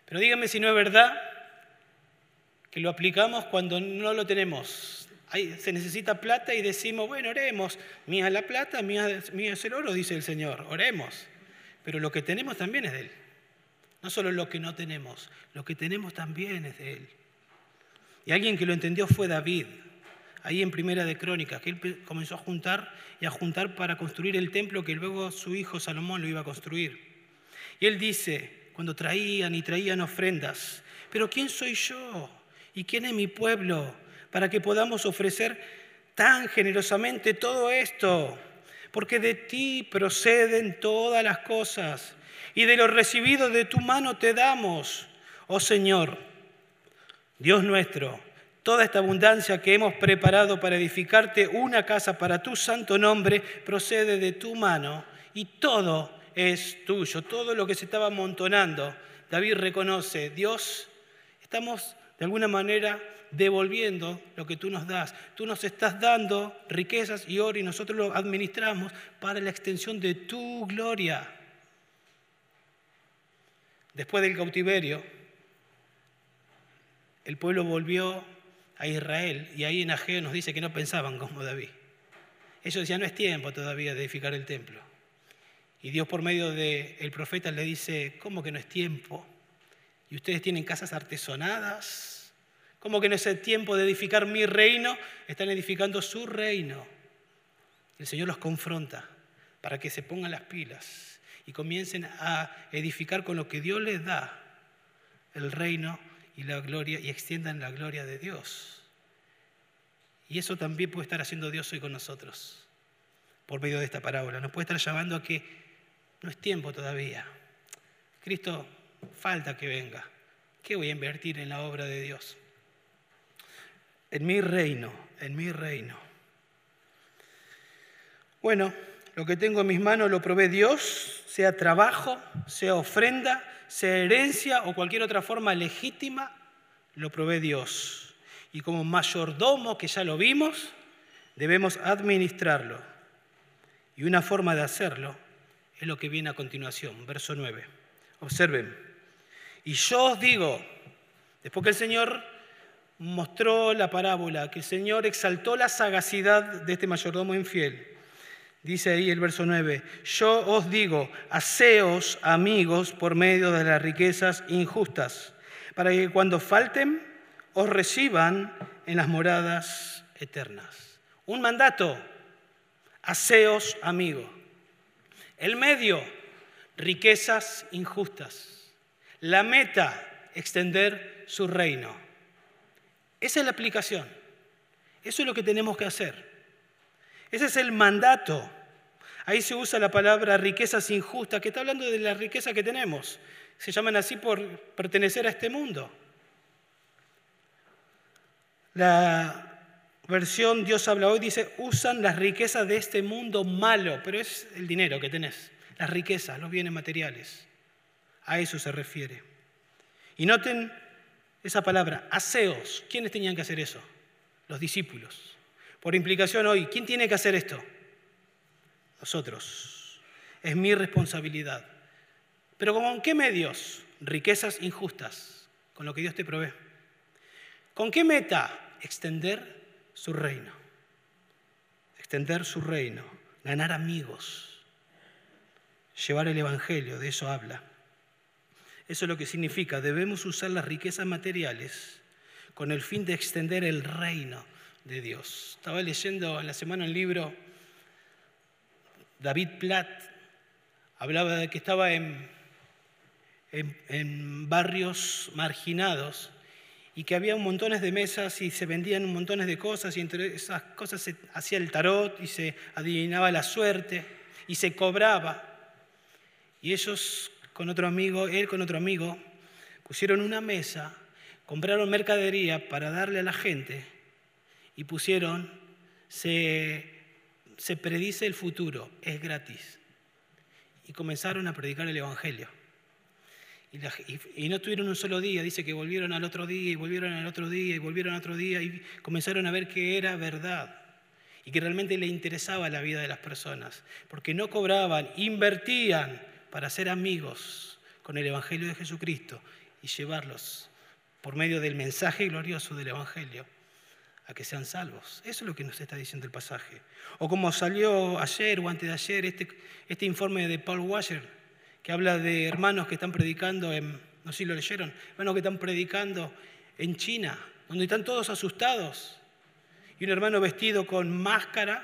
Pero díganme si no es verdad que lo aplicamos cuando no lo tenemos. se necesita plata y decimos, bueno, oremos. Mía es la plata, mía, es el oro, dice el Señor, oremos. Pero lo que tenemos también es de Él. No solo lo que no tenemos, lo que tenemos también es de Él. Y alguien que lo entendió fue David, ahí en Primera de Crónicas, que él comenzó a juntar y a juntar para construir el templo que luego su hijo Salomón lo iba a construir. Y él dice, cuando traían y traían ofrendas, pero ¿quién soy yo? ¿Y quién es mi pueblo para que podamos ofrecer tan generosamente todo esto? Porque de ti proceden todas las cosas y de lo recibido de tu mano te damos, oh Señor, Dios nuestro, toda esta abundancia que hemos preparado para edificarte una casa para tu santo nombre procede de tu mano y todo es tuyo, todo lo que se estaba amontonando. David reconoce, Dios, estamos de alguna manera devolviendo lo que tú nos das. Tú nos estás dando riquezas y oro y nosotros lo administramos para la extensión de tu gloria. Después del cautiverio, el pueblo volvió a Israel y ahí en Ageo nos dice que no pensaban como David. Ellos decían, no es tiempo todavía de edificar el templo. Y Dios por medio del profeta le dice, ¿cómo que no es tiempo? ¿Y ustedes tienen casas artesonadas? ¿Cómo que no es el tiempo de edificar mi reino? Están edificando su reino. El Señor los confronta para que se pongan las pilas y comiencen a edificar con lo que Dios les da el reino y la gloria y extiendan la gloria de Dios. Y eso también puede estar haciendo Dios hoy con nosotros, por medio de esta parábola. Nos puede estar llamando a que no es tiempo todavía. Cristo falta que venga. ¿Qué voy a invertir en la obra de Dios? En mi reino, en mi reino. Bueno, lo que tengo en mis manos lo provee Dios, sea trabajo, sea ofrenda, sea herencia o cualquier otra forma legítima, lo provee Dios. Y como mayordomo, que ya lo vimos, debemos administrarlo. Y una forma de hacerlo es lo que viene a continuación, verso 9. Observen. Y yo os digo, después que el Señor mostró la parábola, que el Señor exaltó la sagacidad de este mayordomo infiel, dice ahí el verso 9, yo os digo, haceos amigos por medio de las riquezas injustas, para que cuando falten os reciban en las moradas eternas. Un mandato, haceos amigos. El medio, riquezas injustas. La meta, extender su reino. Esa es la aplicación. Eso es lo que tenemos que hacer. Ese es el mandato. Ahí se usa la palabra riquezas injustas, que está hablando de la riqueza que tenemos. Se llaman así por pertenecer a este mundo. La versión Dios habla hoy dice, usan las riquezas de este mundo malo, pero es el dinero que tenés, las riquezas, los bienes materiales. A eso se refiere. Y noten esa palabra, aseos. ¿Quiénes tenían que hacer eso? Los discípulos. Por implicación hoy, ¿quién tiene que hacer esto? Nosotros. Es mi responsabilidad. Pero ¿con qué medios? Riquezas injustas, con lo que Dios te provee. ¿Con qué meta? Extender su reino, extender su reino, ganar amigos, llevar el Evangelio, de eso habla. Eso es lo que significa, debemos usar las riquezas materiales con el fin de extender el reino de Dios. Estaba leyendo en la semana un libro, David Platt hablaba de que estaba en, en, en barrios marginados y que había montones de mesas y se vendían montones de cosas y entre esas cosas se hacía el tarot y se adivinaba la suerte y se cobraba. Y ellos con otro amigo, él con otro amigo, pusieron una mesa, compraron mercadería para darle a la gente y pusieron, se, se predice el futuro, es gratis. Y comenzaron a predicar el Evangelio. Y, no estuvieron un solo día, dice que volvieron al otro día y volvieron al otro día y volvieron al otro día y comenzaron a ver que era verdad y que realmente le interesaba la vida de las personas, porque no cobraban, invertían para ser amigos con el Evangelio de Jesucristo y llevarlos por medio del mensaje glorioso del Evangelio a que sean salvos. Eso es lo que nos está diciendo el pasaje. O como salió ayer o antes de ayer este, este informe de Paul Washer, que habla de hermanos que están predicando en, no sé si lo leyeron, hermanos que están predicando en China, donde están todos asustados. Y un hermano vestido con máscara,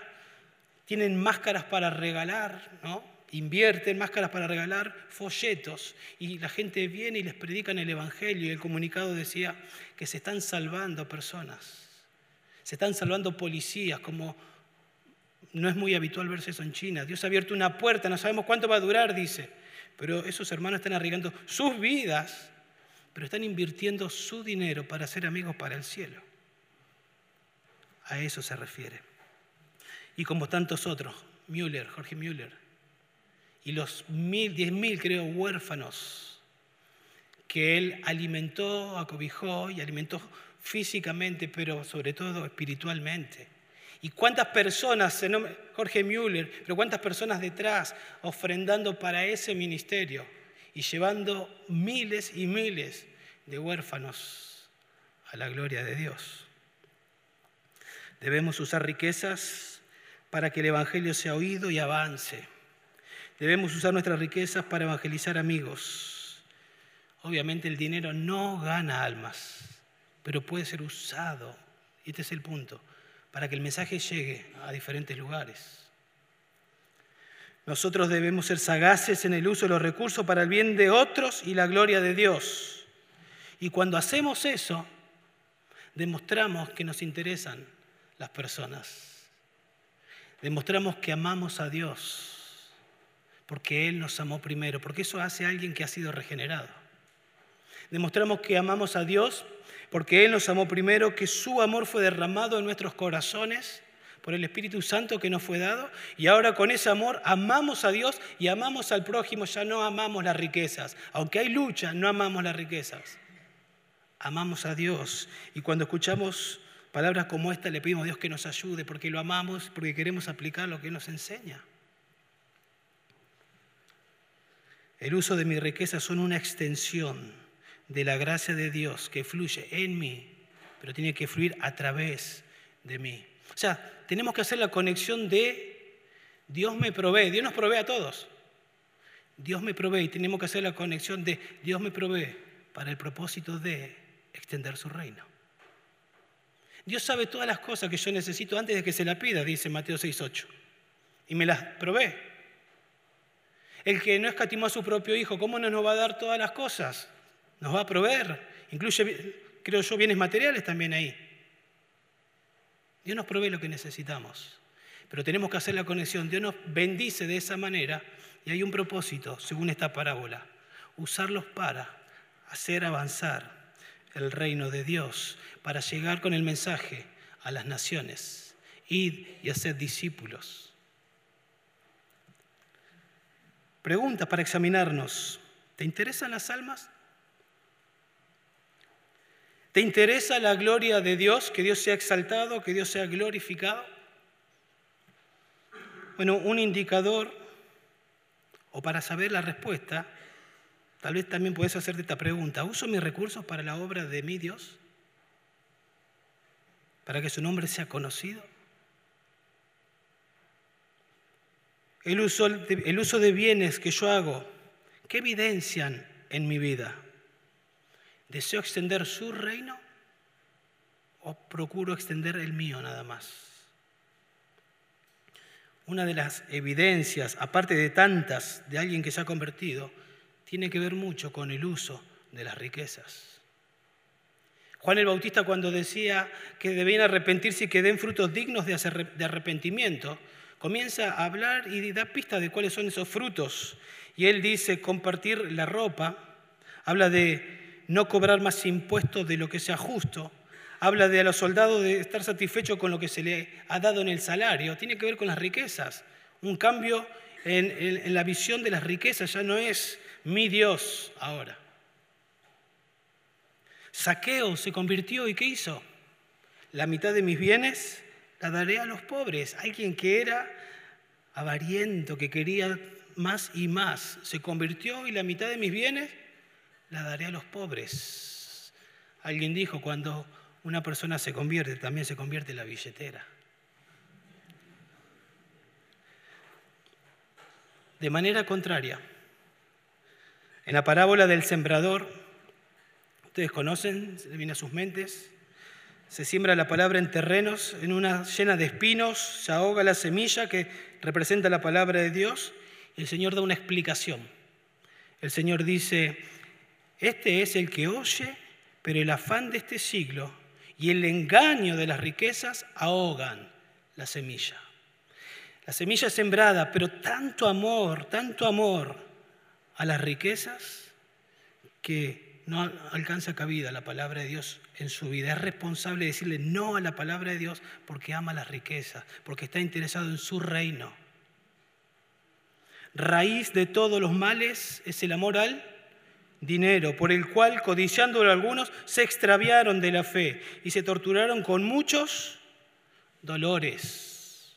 tienen máscaras para regalar, ¿no? Invierten máscaras para regalar folletos y la gente viene y les predican el Evangelio y el comunicado decía que se están salvando personas, se están salvando policías, como no es muy habitual verse eso en China. Dios ha abierto una puerta, no sabemos cuánto va a durar, dice pero esos hermanos están arriesgando sus vidas, pero están invirtiendo su dinero para ser amigos para el cielo. A eso se refiere. Y como tantos otros, Müller, Jorge Müller, y los mil, diez mil, creo, huérfanos que él alimentó, acobijó y alimentó físicamente, pero sobre todo espiritualmente. ¿Y cuántas personas, Jorge Müller, pero cuántas personas detrás ofrendando para ese ministerio y llevando miles y miles de huérfanos a la gloria de Dios? Debemos usar riquezas para que el Evangelio sea oído y avance. Debemos usar nuestras riquezas para evangelizar amigos. Obviamente el dinero no gana almas, pero puede ser usado, y este es el punto, para que el mensaje llegue a diferentes lugares. Nosotros debemos ser sagaces en el uso de los recursos para el bien de otros y la gloria de Dios. Y cuando hacemos eso, demostramos que nos interesan las personas. Demostramos que amamos a Dios porque Él nos amó primero, porque eso hace a alguien que ha sido regenerado. Demostramos que amamos a Dios porque Él nos amó primero, que su amor fue derramado en nuestros corazones por el Espíritu Santo que nos fue dado. Y ahora con ese amor amamos a Dios y amamos al prójimo, ya no amamos las riquezas. Aunque hay lucha, no amamos las riquezas. Amamos a Dios. Y cuando escuchamos palabras como esta, le pedimos a Dios que nos ayude, porque lo amamos, porque queremos aplicar lo que nos enseña. El uso de mi riqueza son una extensión de la gracia de Dios que fluye en mí, pero tiene que fluir a través de mí. O sea, tenemos que hacer la conexión de Dios me provee, Dios nos provee a todos. Dios me provee y tenemos que hacer la conexión de Dios me provee para el propósito de extender su reino. Dios sabe todas las cosas que yo necesito antes de que se la pida, dice Mateo 6.8, y me las provee. El que no escatimó a su propio Hijo, ¿cómo no nos va a dar todas las cosas? Nos va a proveer. Incluye, creo yo, bienes materiales también ahí. Dios nos provee lo que necesitamos, pero tenemos que hacer la conexión. Dios nos bendice de esa manera y hay un propósito, según esta parábola, usarlos para hacer avanzar el reino de Dios, para llegar con el mensaje a las naciones, ir y hacer discípulos. Preguntas para examinarnos. ¿Te interesan las almas? ¿Te interesa la gloria de Dios? Que Dios sea exaltado, que Dios sea glorificado. Bueno, un indicador, o para saber la respuesta, tal vez también puedes hacerte esta pregunta. ¿Uso mis recursos para la obra de mi Dios? ¿Para que su nombre sea conocido? El uso, el uso de bienes que yo hago, ¿qué evidencian en mi vida? ¿Deseo extender su reino o procuro extender el mío nada más? Una de las evidencias, aparte de tantas, de alguien que se ha convertido, tiene que ver mucho con el uso de las riquezas. Juan el Bautista cuando decía que debían arrepentirse y que den frutos dignos de arrepentimiento, comienza a hablar y da pistas de cuáles son esos frutos. Y él dice compartir la ropa, habla de no cobrar más impuestos de lo que sea justo. Habla de a los soldados de estar satisfechos con lo que se le ha dado en el salario. Tiene que ver con las riquezas. Un cambio en, la visión de las riquezas ya no es mi Dios ahora. Saqueo se convirtió y ¿qué hizo? La mitad de mis bienes la daré a los pobres. Alguien que era avariento, que quería más y más, se convirtió y la mitad de mis bienes la daré a los pobres. Alguien dijo, cuando una persona se convierte, también se convierte la billetera. De manera contraria, en la parábola del sembrador, ustedes conocen, se viene a sus mentes, se siembra la palabra en terrenos, en una llena de espinos, se ahoga la semilla que representa la palabra de Dios, y el Señor da una explicación. El Señor dice, este es el que oye, pero el afán de este siglo y el engaño de las riquezas ahogan la semilla. La semilla es sembrada, pero tanto amor, tanto amor a las riquezas que no alcanza cabida la palabra de Dios en su vida. Es responsable decirle no a la palabra de Dios porque ama las riquezas, porque está interesado en su reino. Raíz de todos los males es el amor al dinero, por el cual, codiciándolo algunos, se extraviaron de la fe y se torturaron con muchos dolores.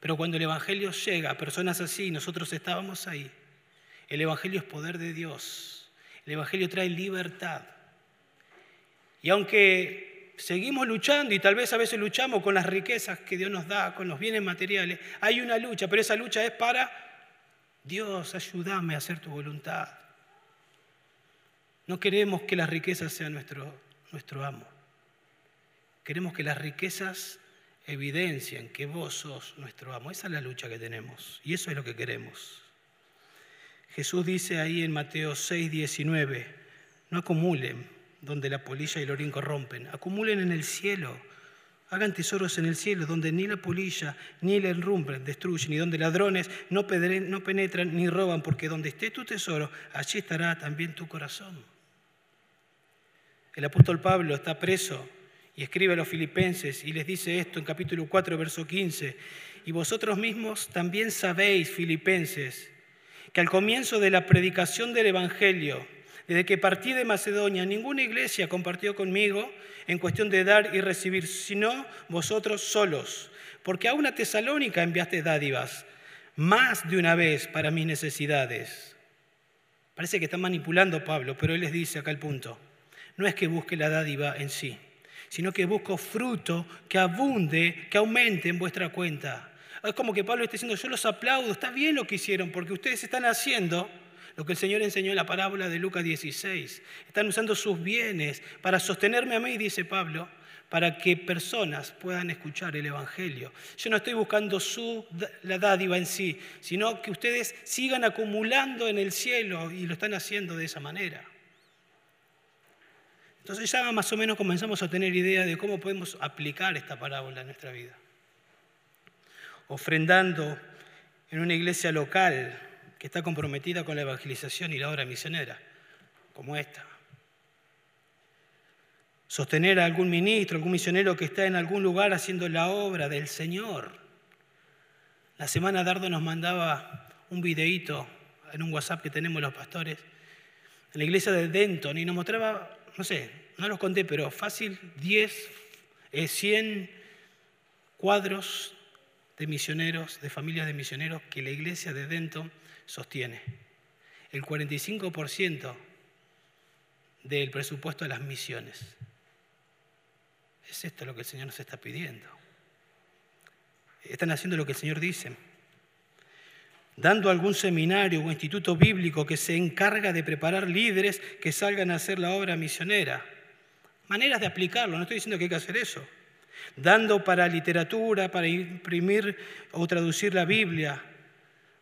Pero cuando el Evangelio llega a personas así, nosotros estábamos ahí, el Evangelio es poder de Dios, el Evangelio trae libertad. Y aunque seguimos luchando y tal vez a veces luchamos con las riquezas que Dios nos da, con los bienes materiales. Hay una lucha, pero esa lucha es para Dios, ayúdame a hacer tu voluntad. No queremos que las riquezas sean nuestro, nuestro amo. Queremos que las riquezas evidencien que vos sos nuestro amo. Esa es la lucha que tenemos y eso es lo que queremos. Jesús dice ahí en Mateo 6, 19, no acumulen donde la polilla y el orín corrompen, acumulen en el cielo, hagan tesoros en el cielo donde ni la polilla ni el enrumbre destruyen y donde ladrones no penetran ni roban, porque donde esté tu tesoro, allí estará también tu corazón. El apóstol Pablo está preso y escribe a los filipenses y les dice esto en capítulo 4, verso 15. Y vosotros mismos también sabéis, filipenses, que al comienzo de la predicación del Evangelio, desde que partí de Macedonia, ninguna iglesia compartió conmigo en cuestión de dar y recibir, sino vosotros solos, porque a una tesalónica enviaste dádivas, más de una vez para mis necesidades. Parece que está manipulando Pablo, pero él les dice acá el punto. No es que busque la dádiva en sí, sino que busco fruto que abunde, que aumente en vuestra cuenta. Es como que Pablo está diciendo, yo los aplaudo, está bien lo que hicieron, porque ustedes están haciendo lo que el Señor enseñó en la parábola de Lucas 16. Están usando sus bienes para sostenerme a mí, dice Pablo, para que personas puedan escuchar el Evangelio. Yo no estoy buscando su, la dádiva en sí, sino que ustedes sigan acumulando en el cielo y lo están haciendo de esa manera. Entonces ya más o menos comenzamos a tener idea de cómo podemos aplicar esta parábola en nuestra vida. Ofrendando en una iglesia local que está comprometida con la evangelización y la obra misionera, como esta. Sostener a algún ministro, algún misionero que está en algún lugar haciendo la obra del Señor. La semana Dardo nos mandaba un videíto en un WhatsApp que tenemos los pastores en la iglesia de Denton y nos mostraba no sé, no los conté, pero fácil 10, 100 eh, cuadros de misioneros, de familias de misioneros que la iglesia de Denton sostiene. El 45% del presupuesto de las misiones. Es esto lo que el Señor nos está pidiendo. Están haciendo lo que el Señor dice dando algún seminario o instituto bíblico que se encarga de preparar líderes que salgan a hacer la obra misionera. Maneras de aplicarlo, no estoy diciendo que hay que hacer eso. Dando para literatura, para imprimir o traducir la Biblia,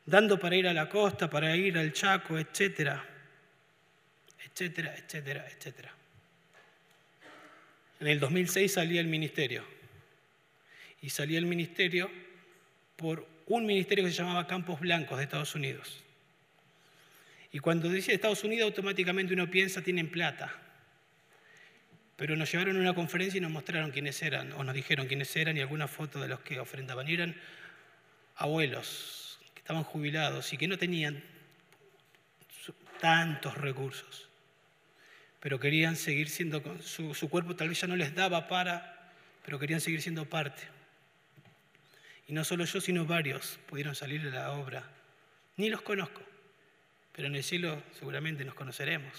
dando para ir a la costa, para ir al Chaco, etcétera, etcétera, etcétera, etcétera. En el 2006 salía el ministerio. Y salía el ministerio por un ministerio que se llamaba Campos Blancos de Estados Unidos. Y cuando dice Estados Unidos, automáticamente uno piensa, tienen plata. Pero nos llevaron a una conferencia y nos mostraron quiénes eran, o nos dijeron quiénes eran y alguna foto de los que ofrendaban. Y eran abuelos que estaban jubilados y que no tenían tantos recursos, pero querían seguir siendo, su cuerpo tal vez ya no les daba para, pero querían seguir siendo parte. Y no solo yo, sino varios pudieron salir de la obra. Ni los conozco, pero en el cielo seguramente nos conoceremos.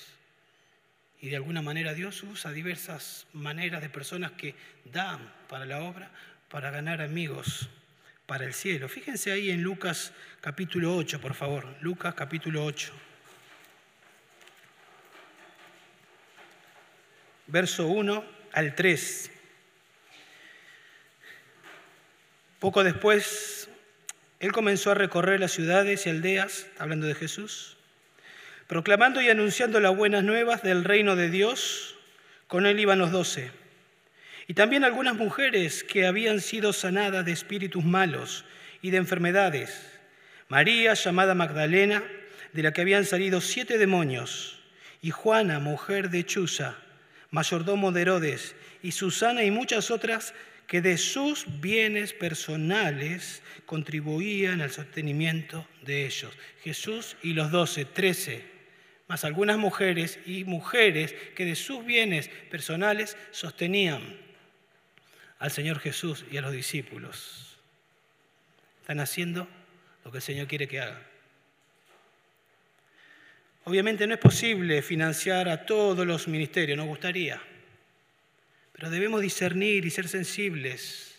Y de alguna manera Dios usa diversas maneras de personas que dan para la obra, para ganar amigos para el cielo. Fíjense ahí en Lucas capítulo 8, por favor. Lucas capítulo 8. Verso 1 al 3. Poco después, él comenzó a recorrer las ciudades y aldeas, hablando de Jesús, proclamando y anunciando las buenas nuevas del reino de Dios. Con él iban los doce. Y también algunas mujeres que habían sido sanadas de espíritus malos y de enfermedades. María, llamada Magdalena, de la que habían salido siete demonios, y Juana, mujer de Chuza, mayordomo de Herodes, y Susana y muchas otras que de sus bienes personales contribuían al sostenimiento de ellos. Jesús y los doce, trece, más algunas mujeres y mujeres que de sus bienes personales sostenían al Señor Jesús y a los discípulos. Están haciendo lo que el Señor quiere que hagan. Obviamente no es posible financiar a todos los ministerios, nos gustaría Pero debemos discernir y ser sensibles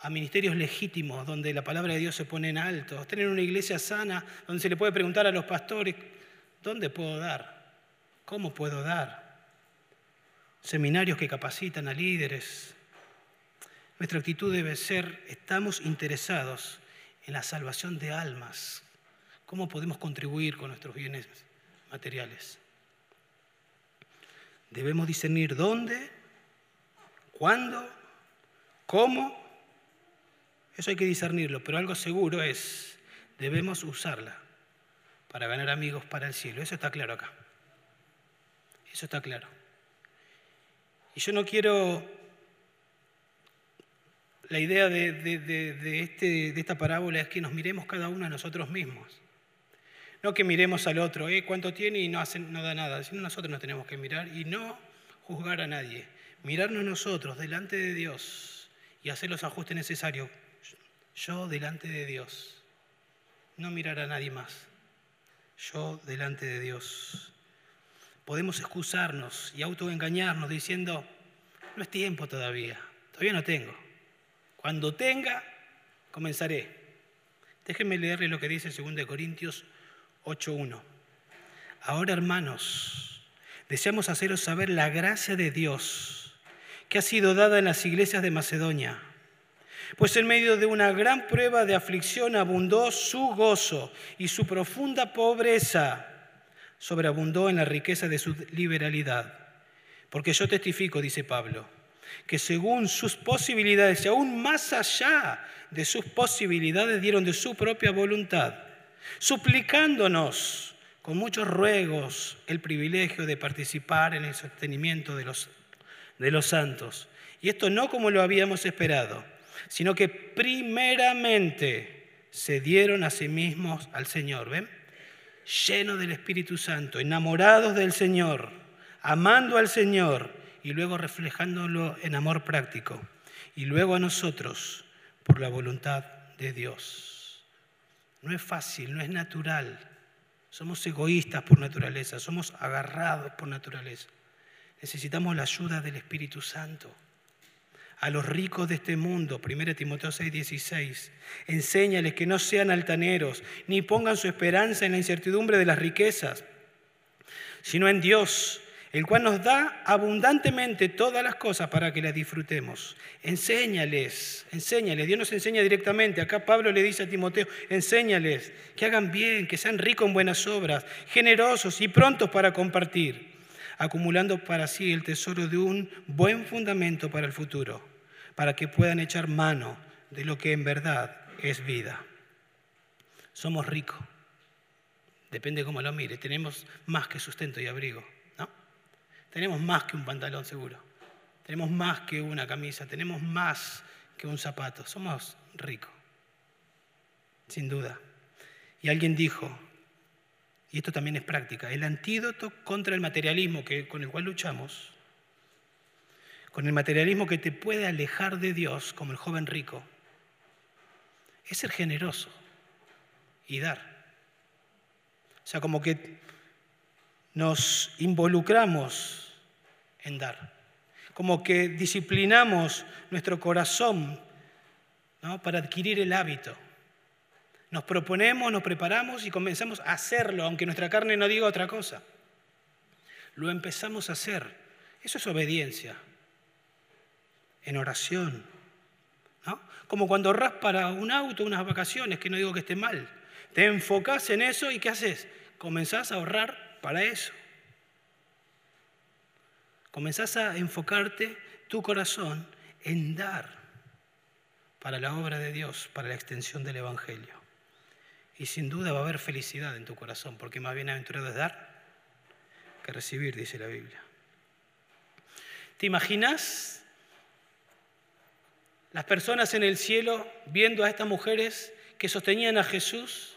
a ministerios legítimos donde la palabra de Dios se pone en alto, tener una iglesia sana donde se le puede preguntar a los pastores, ¿dónde puedo dar? ¿Cómo puedo dar? Seminarios que capacitan a líderes. Nuestra actitud debe ser, estamos interesados en la salvación de almas. ¿Cómo podemos contribuir con nuestros bienes materiales? Debemos discernir dónde, cuándo, cómo eso hay que discernirlo, pero algo seguro es, debemos usarla para ganar amigos para el cielo. Eso está claro acá. Eso está claro. Y yo no quiero... La idea de, este, de esta parábola es que nos miremos cada uno a nosotros mismos. No que miremos al otro, ¿eh? ¿cuánto tiene y no, da nada? Sino nosotros nos tenemos que mirar y no juzgar a nadie. Mirarnos nosotros delante de Dios y hacer los ajustes necesarios yo delante de Dios. No mirar a nadie más. Yo delante de Dios. Podemos excusarnos y autoengañarnos diciendo, no es tiempo todavía, todavía no tengo. Cuando tenga, comenzaré. Déjenme leerle lo que dice 2 Corintios 8.1. Ahora, hermanos, deseamos haceros saber la gracia de Dios que ha sido dada en las iglesias de Macedonia pues en medio de una gran prueba de aflicción abundó su gozo y su profunda pobreza sobreabundó en la riqueza de su liberalidad. Porque yo testifico, dice Pablo, que según sus posibilidades y aún más allá de sus posibilidades dieron de su propia voluntad, suplicándonos con muchos ruegos el privilegio de participar en el sostenimiento de los, de los santos. Y esto no como lo habíamos esperado sino que primeramente se dieron a sí mismos al Señor, ¿ven? Llenos del Espíritu Santo, enamorados del Señor, amando al Señor y luego reflejándolo en amor práctico. Y luego a nosotros por la voluntad de Dios. No es fácil, no es natural. Somos egoístas por naturaleza, somos agarrados por naturaleza. Necesitamos la ayuda del Espíritu Santo a los ricos de este mundo, 1 Timoteo 6, 16. Enséñales que no sean altaneros, ni pongan su esperanza en la incertidumbre de las riquezas, sino en Dios, el cual nos da abundantemente todas las cosas para que las disfrutemos. Enséñales, enséñales. Dios nos enseña directamente. Acá Pablo le dice a Timoteo, enséñales que hagan bien, que sean ricos en buenas obras, generosos y prontos para compartir, acumulando para sí el tesoro de un buen fundamento para el futuro para que puedan echar mano de lo que en verdad es vida. Somos ricos, depende cómo lo mire, tenemos más que sustento y abrigo. Tenemos más que un pantalón seguro, tenemos más que una camisa, tenemos más que un zapato, somos ricos, sin duda. Y alguien dijo, y esto también es práctica, el antídoto contra el materialismo que, con el cual luchamos con el materialismo que te puede alejar de Dios, como el joven rico, es ser generoso y dar. O sea, como que nos involucramos en dar, como que disciplinamos nuestro corazón para adquirir el hábito. Nos proponemos, nos preparamos y comenzamos a hacerlo, aunque nuestra carne no diga otra cosa. Lo empezamos a hacer. Eso es obediencia en oración. Como cuando para un auto, unas vacaciones, que no digo que esté mal. Te enfocas en eso y ¿qué haces? Comenzás a ahorrar para eso. Comenzás a enfocarte tu corazón en dar para la obra de Dios, para la extensión del Evangelio. Y sin duda va a haber felicidad en tu corazón, porque más bienaventurado es dar que recibir, dice la Biblia. ¿Te imaginas las personas en el cielo viendo a estas mujeres que sostenían a Jesús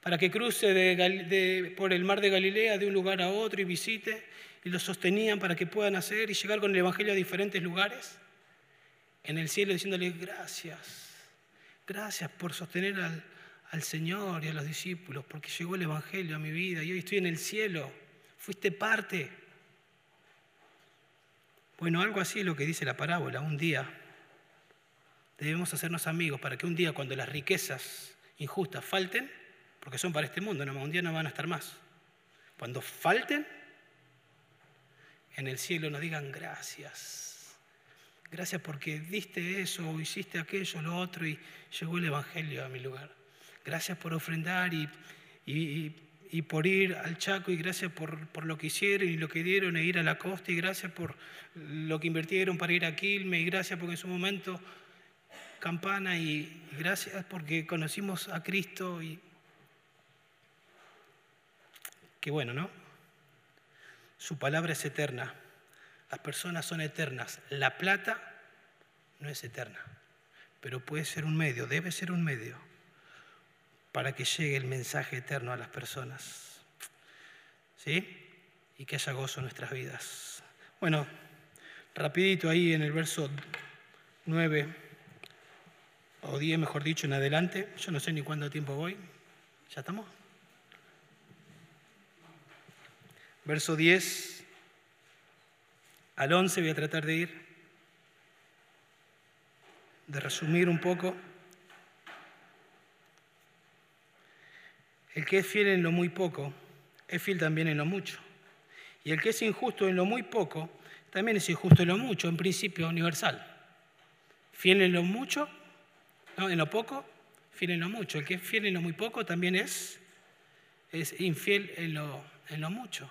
para que cruce por el mar de Galilea de un lugar a otro y visite, y lo sostenían para que puedan hacer y llegar con el Evangelio a diferentes lugares, en el cielo diciéndole gracias, gracias por sostener al, al Señor y a los discípulos, porque llegó el Evangelio a mi vida y hoy estoy en el cielo, fuiste parte. Bueno, algo así es lo que dice la parábola. Un día debemos hacernos amigos para que un día cuando las riquezas injustas falten, porque son para este mundo, un día no van a estar más. Cuando falten, en el cielo nos digan gracias. Gracias porque diste eso, hiciste aquello, lo otro, y llegó el Evangelio a mi lugar. Gracias por ofrendar y, y, por ir al Chaco, y gracias por, por, lo que hicieron y lo que dieron, e ir a la costa, y gracias por lo que invirtieron para ir a Quilme, y gracias porque en su momento campana, y gracias porque conocimos a Cristo. Y... Qué bueno, ¿no? Su palabra es eterna. Las personas son eternas. La plata no es eterna, pero puede ser un medio, debe ser un medio para que llegue el mensaje eterno a las personas. ¿Sí? Y que haya gozo en nuestras vidas. Bueno, rapidito ahí en el verso 9 o 10, mejor dicho, en adelante. Yo no sé ni cuánto tiempo voy. ¿Ya estamos? Verso 10 al 11 voy a tratar de ir, de resumir un poco. El que es fiel en lo muy poco, es fiel también en lo mucho. Y el que es injusto en lo muy poco, también es injusto en lo mucho, en principio universal. Fiel en lo mucho, no, en lo poco, fiel en lo mucho. El que es fiel en lo muy poco también es, es infiel en lo, en lo mucho.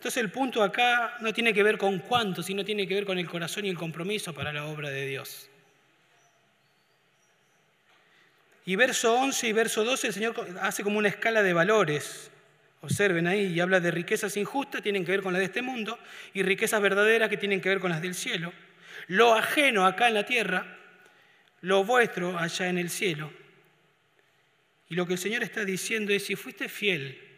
Entonces el punto acá no tiene que ver con cuánto, sino tiene que ver con el corazón y el compromiso para la obra de Dios. Y verso 11 y verso 12 el Señor hace como una escala de valores. Observen ahí, y habla de riquezas injustas, tienen que ver con las de este mundo, y riquezas verdaderas que tienen que ver con las del cielo. Lo ajeno acá en la tierra, lo vuestro allá en el cielo. Y lo que el Señor está diciendo es, si fuiste fiel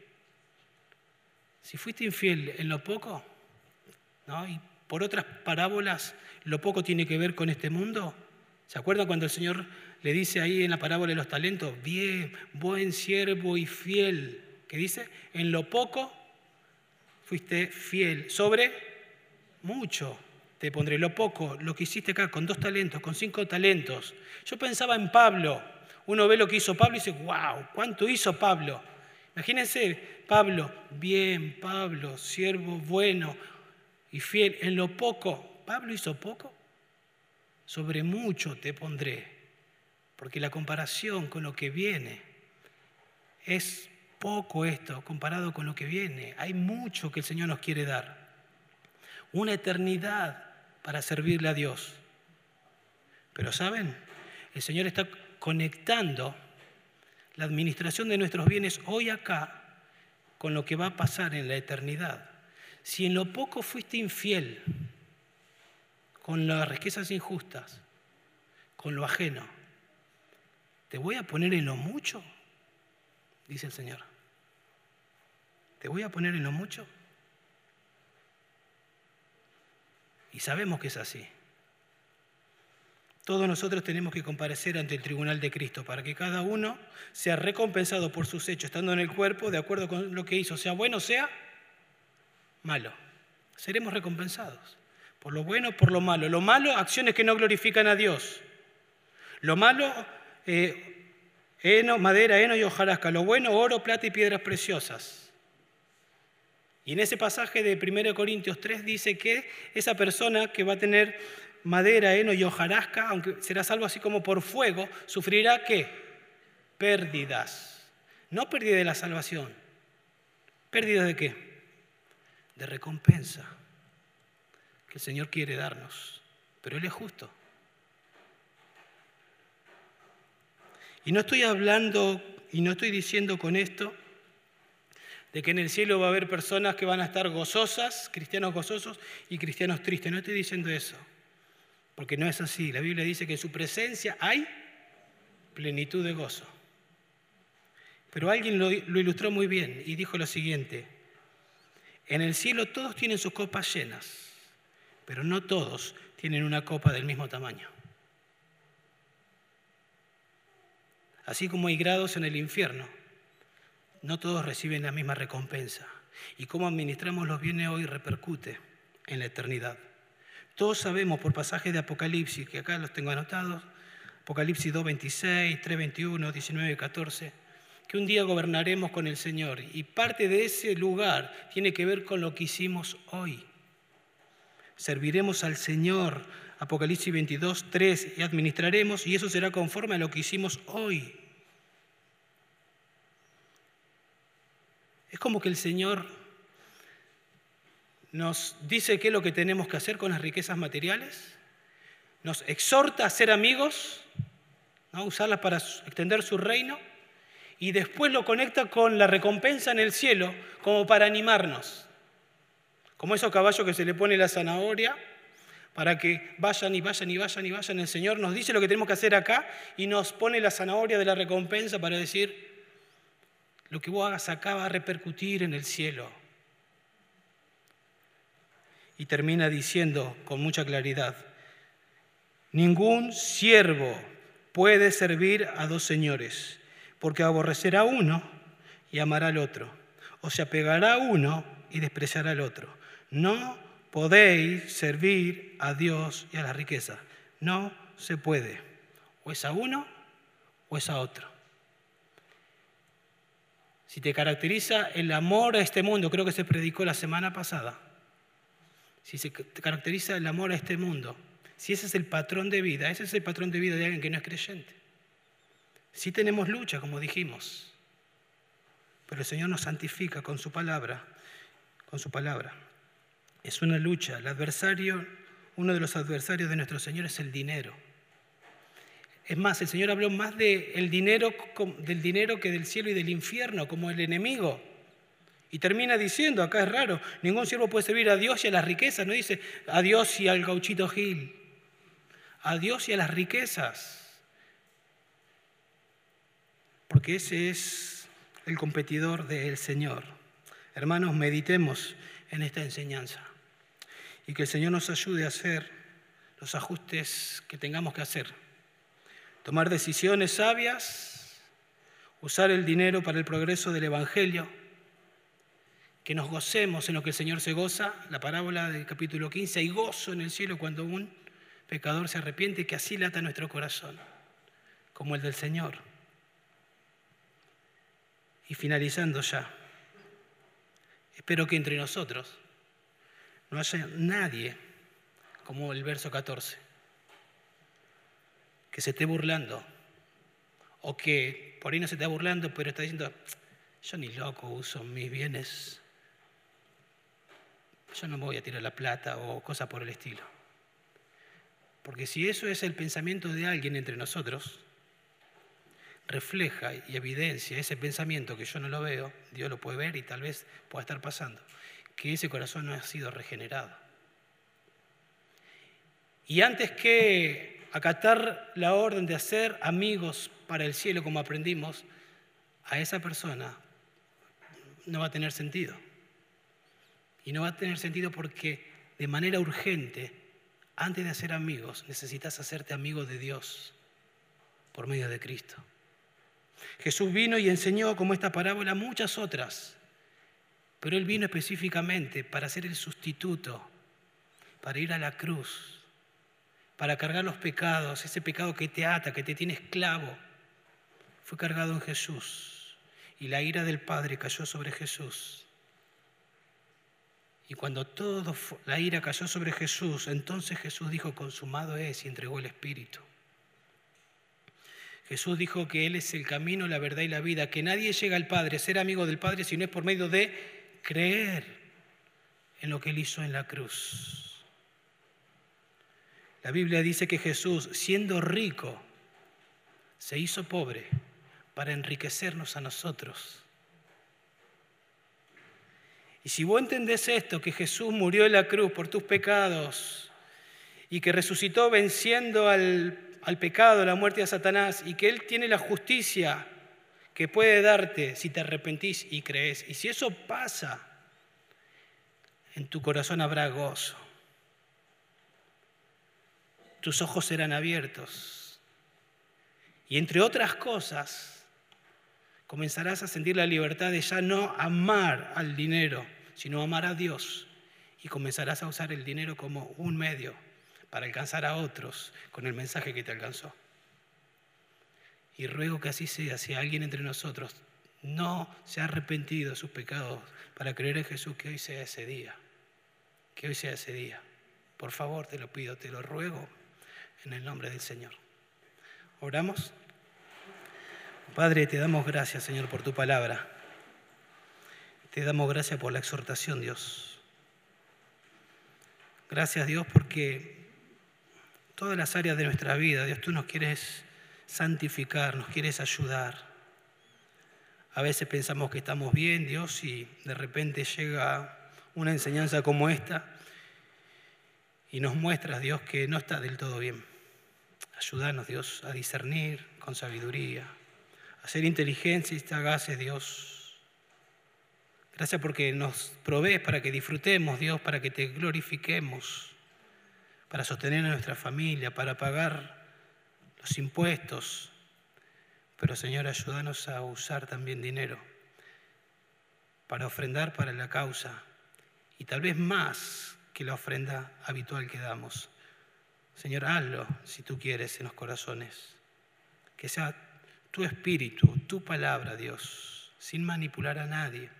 si fuiste infiel en lo poco, ¿no? y por otras parábolas, lo poco tiene que ver con este mundo. ¿Se acuerdan cuando el Señor le dice ahí en la parábola de los talentos, bien, buen siervo y fiel? ¿Qué dice? En lo poco fuiste fiel. Sobre mucho te pondré. Lo poco, lo que hiciste acá con dos talentos, con cinco talentos. Yo pensaba en Pablo. Uno ve lo que hizo Pablo y dice, wow, ¿cuánto hizo Pablo? Imagínense, Pablo, bien, Pablo, siervo bueno y fiel, en lo poco, Pablo hizo poco, sobre mucho te pondré, porque la comparación con lo que viene es poco esto comparado con lo que viene. Hay mucho que el Señor nos quiere dar, una eternidad para servirle a Dios. Pero ¿saben? El Señor está conectando la administración de nuestros bienes hoy acá con lo que va a pasar en la eternidad. Si en lo poco fuiste infiel con las riquezas injustas, con lo ajeno, te voy a poner en lo mucho, dice el Señor. Te voy a poner en lo mucho. Y sabemos que es así. Todos nosotros tenemos que comparecer ante el tribunal de Cristo para que cada uno sea recompensado por sus hechos, estando en el cuerpo, de acuerdo con lo que hizo, sea bueno, sea malo. Seremos recompensados. Por lo bueno, por lo malo. Lo malo, acciones que no glorifican a Dios. Lo malo, eh, heno, madera, heno y hojarasca. Lo bueno, oro, plata y piedras preciosas. Y en ese pasaje de 1 Corintios 3 dice que esa persona que va a tener madera, heno y hojarasca, aunque será salvo así como por fuego, sufrirá qué? Pérdidas. No pérdida de la salvación. ¿Pérdida de qué? De recompensa que el Señor quiere darnos. Pero Él es justo. Y no estoy hablando y no estoy diciendo con esto de que en el cielo va a haber personas que van a estar gozosas, cristianos gozosos y cristianos tristes. No estoy diciendo eso. Porque no es así. La Biblia dice que en su presencia hay plenitud de gozo. Pero alguien lo, ilustró muy bien y dijo lo siguiente. En el cielo todos tienen sus copas llenas, pero no todos tienen una copa del mismo tamaño. Así como hay grados en el infierno, no todos reciben la misma recompensa. Y cómo administramos los bienes hoy repercute en la eternidad. Todos sabemos por pasajes de Apocalipsis, que acá los tengo anotados, Apocalipsis 2, 26, 3, 21, 19, 14, que un día gobernaremos con el Señor. Y parte de ese lugar tiene que ver con lo que hicimos hoy. Serviremos al Señor, Apocalipsis 22, 3, y administraremos, y eso será conforme a lo que hicimos hoy. Es como que el Señor nos dice qué es lo que tenemos que hacer con las riquezas materiales, nos exhorta a ser amigos, a usarlas para extender su reino, y después lo conecta con la recompensa en el cielo como para animarnos. Como esos caballos que se le pone la zanahoria para que vayan y vayan y vayan y vayan. El Señor nos dice lo que tenemos que hacer acá y nos pone la zanahoria de la recompensa para decir, lo que vos hagas acá va a repercutir en el cielo. Y termina diciendo con mucha claridad, ningún siervo puede servir a dos señores, porque aborrecerá a uno y amará al otro, o se apegará a uno y despreciará al otro. No podéis servir a Dios y a la riqueza. No se puede. O es a uno o es a otro. Si te caracteriza el amor a este mundo, creo que se predicó la semana pasada, si se te caracteriza el amor a este mundo, si ese es el patrón de vida, ese es el patrón de vida de alguien que no es creyente. Si tenemos lucha, como dijimos, pero el Señor nos santifica con su palabra, con su palabra. Es una lucha. El adversario, uno de los adversarios de nuestro Señor es el dinero. Es más, el Señor habló más del dinero, del dinero que del cielo y del infierno, como el enemigo. Y termina diciendo, acá es raro, ningún siervo puede servir a Dios y a las riquezas. No dice a Dios y al gauchito Gil. A Dios y a las riquezas. Porque ese es el competidor del Señor. Hermanos, meditemos en esta enseñanza y que el Señor nos ayude a hacer los ajustes que tengamos que hacer. Tomar decisiones sabias, usar el dinero para el progreso del Evangelio, que nos gocemos en lo que el Señor se goza, la parábola del capítulo 15, hay gozo en el cielo cuando un pecador se arrepiente, que así lata nuestro corazón, como el del Señor. Y finalizando ya, espero que entre nosotros no haya nadie, como el verso 14, que se esté burlando, o que por ahí no se esté burlando, pero está diciendo, yo ni loco uso mis bienes, yo no voy a tirar la plata o cosas por el estilo. Porque si eso es el pensamiento de alguien entre nosotros, refleja y evidencia ese pensamiento que yo no lo veo, Dios lo puede ver y tal vez pueda estar pasando que ese corazón no ha sido regenerado. Y antes que acatar la orden de hacer amigos para el cielo como aprendimos, a esa persona no va a tener sentido. Y no va a tener sentido porque de manera urgente, antes de hacer amigos, necesitas hacerte amigo de Dios por medio de Cristo. Jesús vino y enseñó como esta parábola muchas otras pero Él vino específicamente para ser el sustituto, para ir a la cruz, para cargar los pecados, ese pecado que te ata, que te tiene esclavo. Fue cargado en Jesús y la ira del Padre cayó sobre Jesús. Y cuando toda la ira cayó sobre Jesús, entonces Jesús dijo, consumado es y entregó el Espíritu. Jesús dijo que Él es el camino, la verdad y la vida, que nadie llega al Padre, ser amigo del Padre, si no es por medio de creer en lo que Él hizo en la cruz. La Biblia dice que Jesús, siendo rico, se hizo pobre para enriquecernos a nosotros. Y si vos entendés esto, que Jesús murió en la cruz por tus pecados y que resucitó venciendo al, al pecado, la muerte de Satanás, y que Él tiene la justicia que puede darte si te arrepentís y crees. Y si eso pasa, en tu corazón habrá gozo. Tus ojos serán abiertos. Y entre otras cosas, comenzarás a sentir la libertad de ya no amar al dinero, sino amar a Dios. Y comenzarás a usar el dinero como un medio para alcanzar a otros con el mensaje que te alcanzó. Y ruego que así sea, si alguien entre nosotros no se ha arrepentido de sus pecados para creer en Jesús, que hoy sea ese día. Que hoy sea ese día. Por favor, te lo pido, te lo ruego en el nombre del Señor. Oramos. Padre, te damos gracias, Señor, por tu palabra. Te damos gracias por la exhortación, Dios. Gracias, Dios, porque todas las áreas de nuestra vida, Dios, tú nos quieres santificar, nos quieres ayudar. A veces pensamos que estamos bien, Dios, y de repente llega una enseñanza como esta y nos muestras, Dios, que no está del todo bien. Ayúdanos, Dios, a discernir con sabiduría, a ser inteligencia y sagaces, Dios. Gracias porque nos provees para que disfrutemos, Dios, para que te glorifiquemos, para sostener a nuestra familia, para pagar los impuestos. Pero Señor, ayúdanos a usar también dinero para ofrendar para la causa y tal vez más que la ofrenda habitual que damos. Señor, hazlo si tú quieres en los corazones. Que sea tu espíritu, tu palabra, Dios, sin manipular a nadie.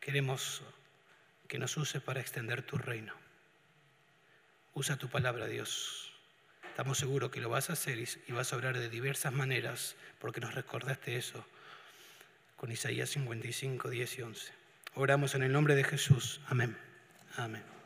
Queremos que nos use para extender tu reino. Usa tu palabra, Dios. Estamos seguros que lo vas a hacer y vas a obrar de diversas maneras, porque nos recordaste eso con Isaías 55, 10 y 11. Oramos en el nombre de Jesús. Amén. Amén.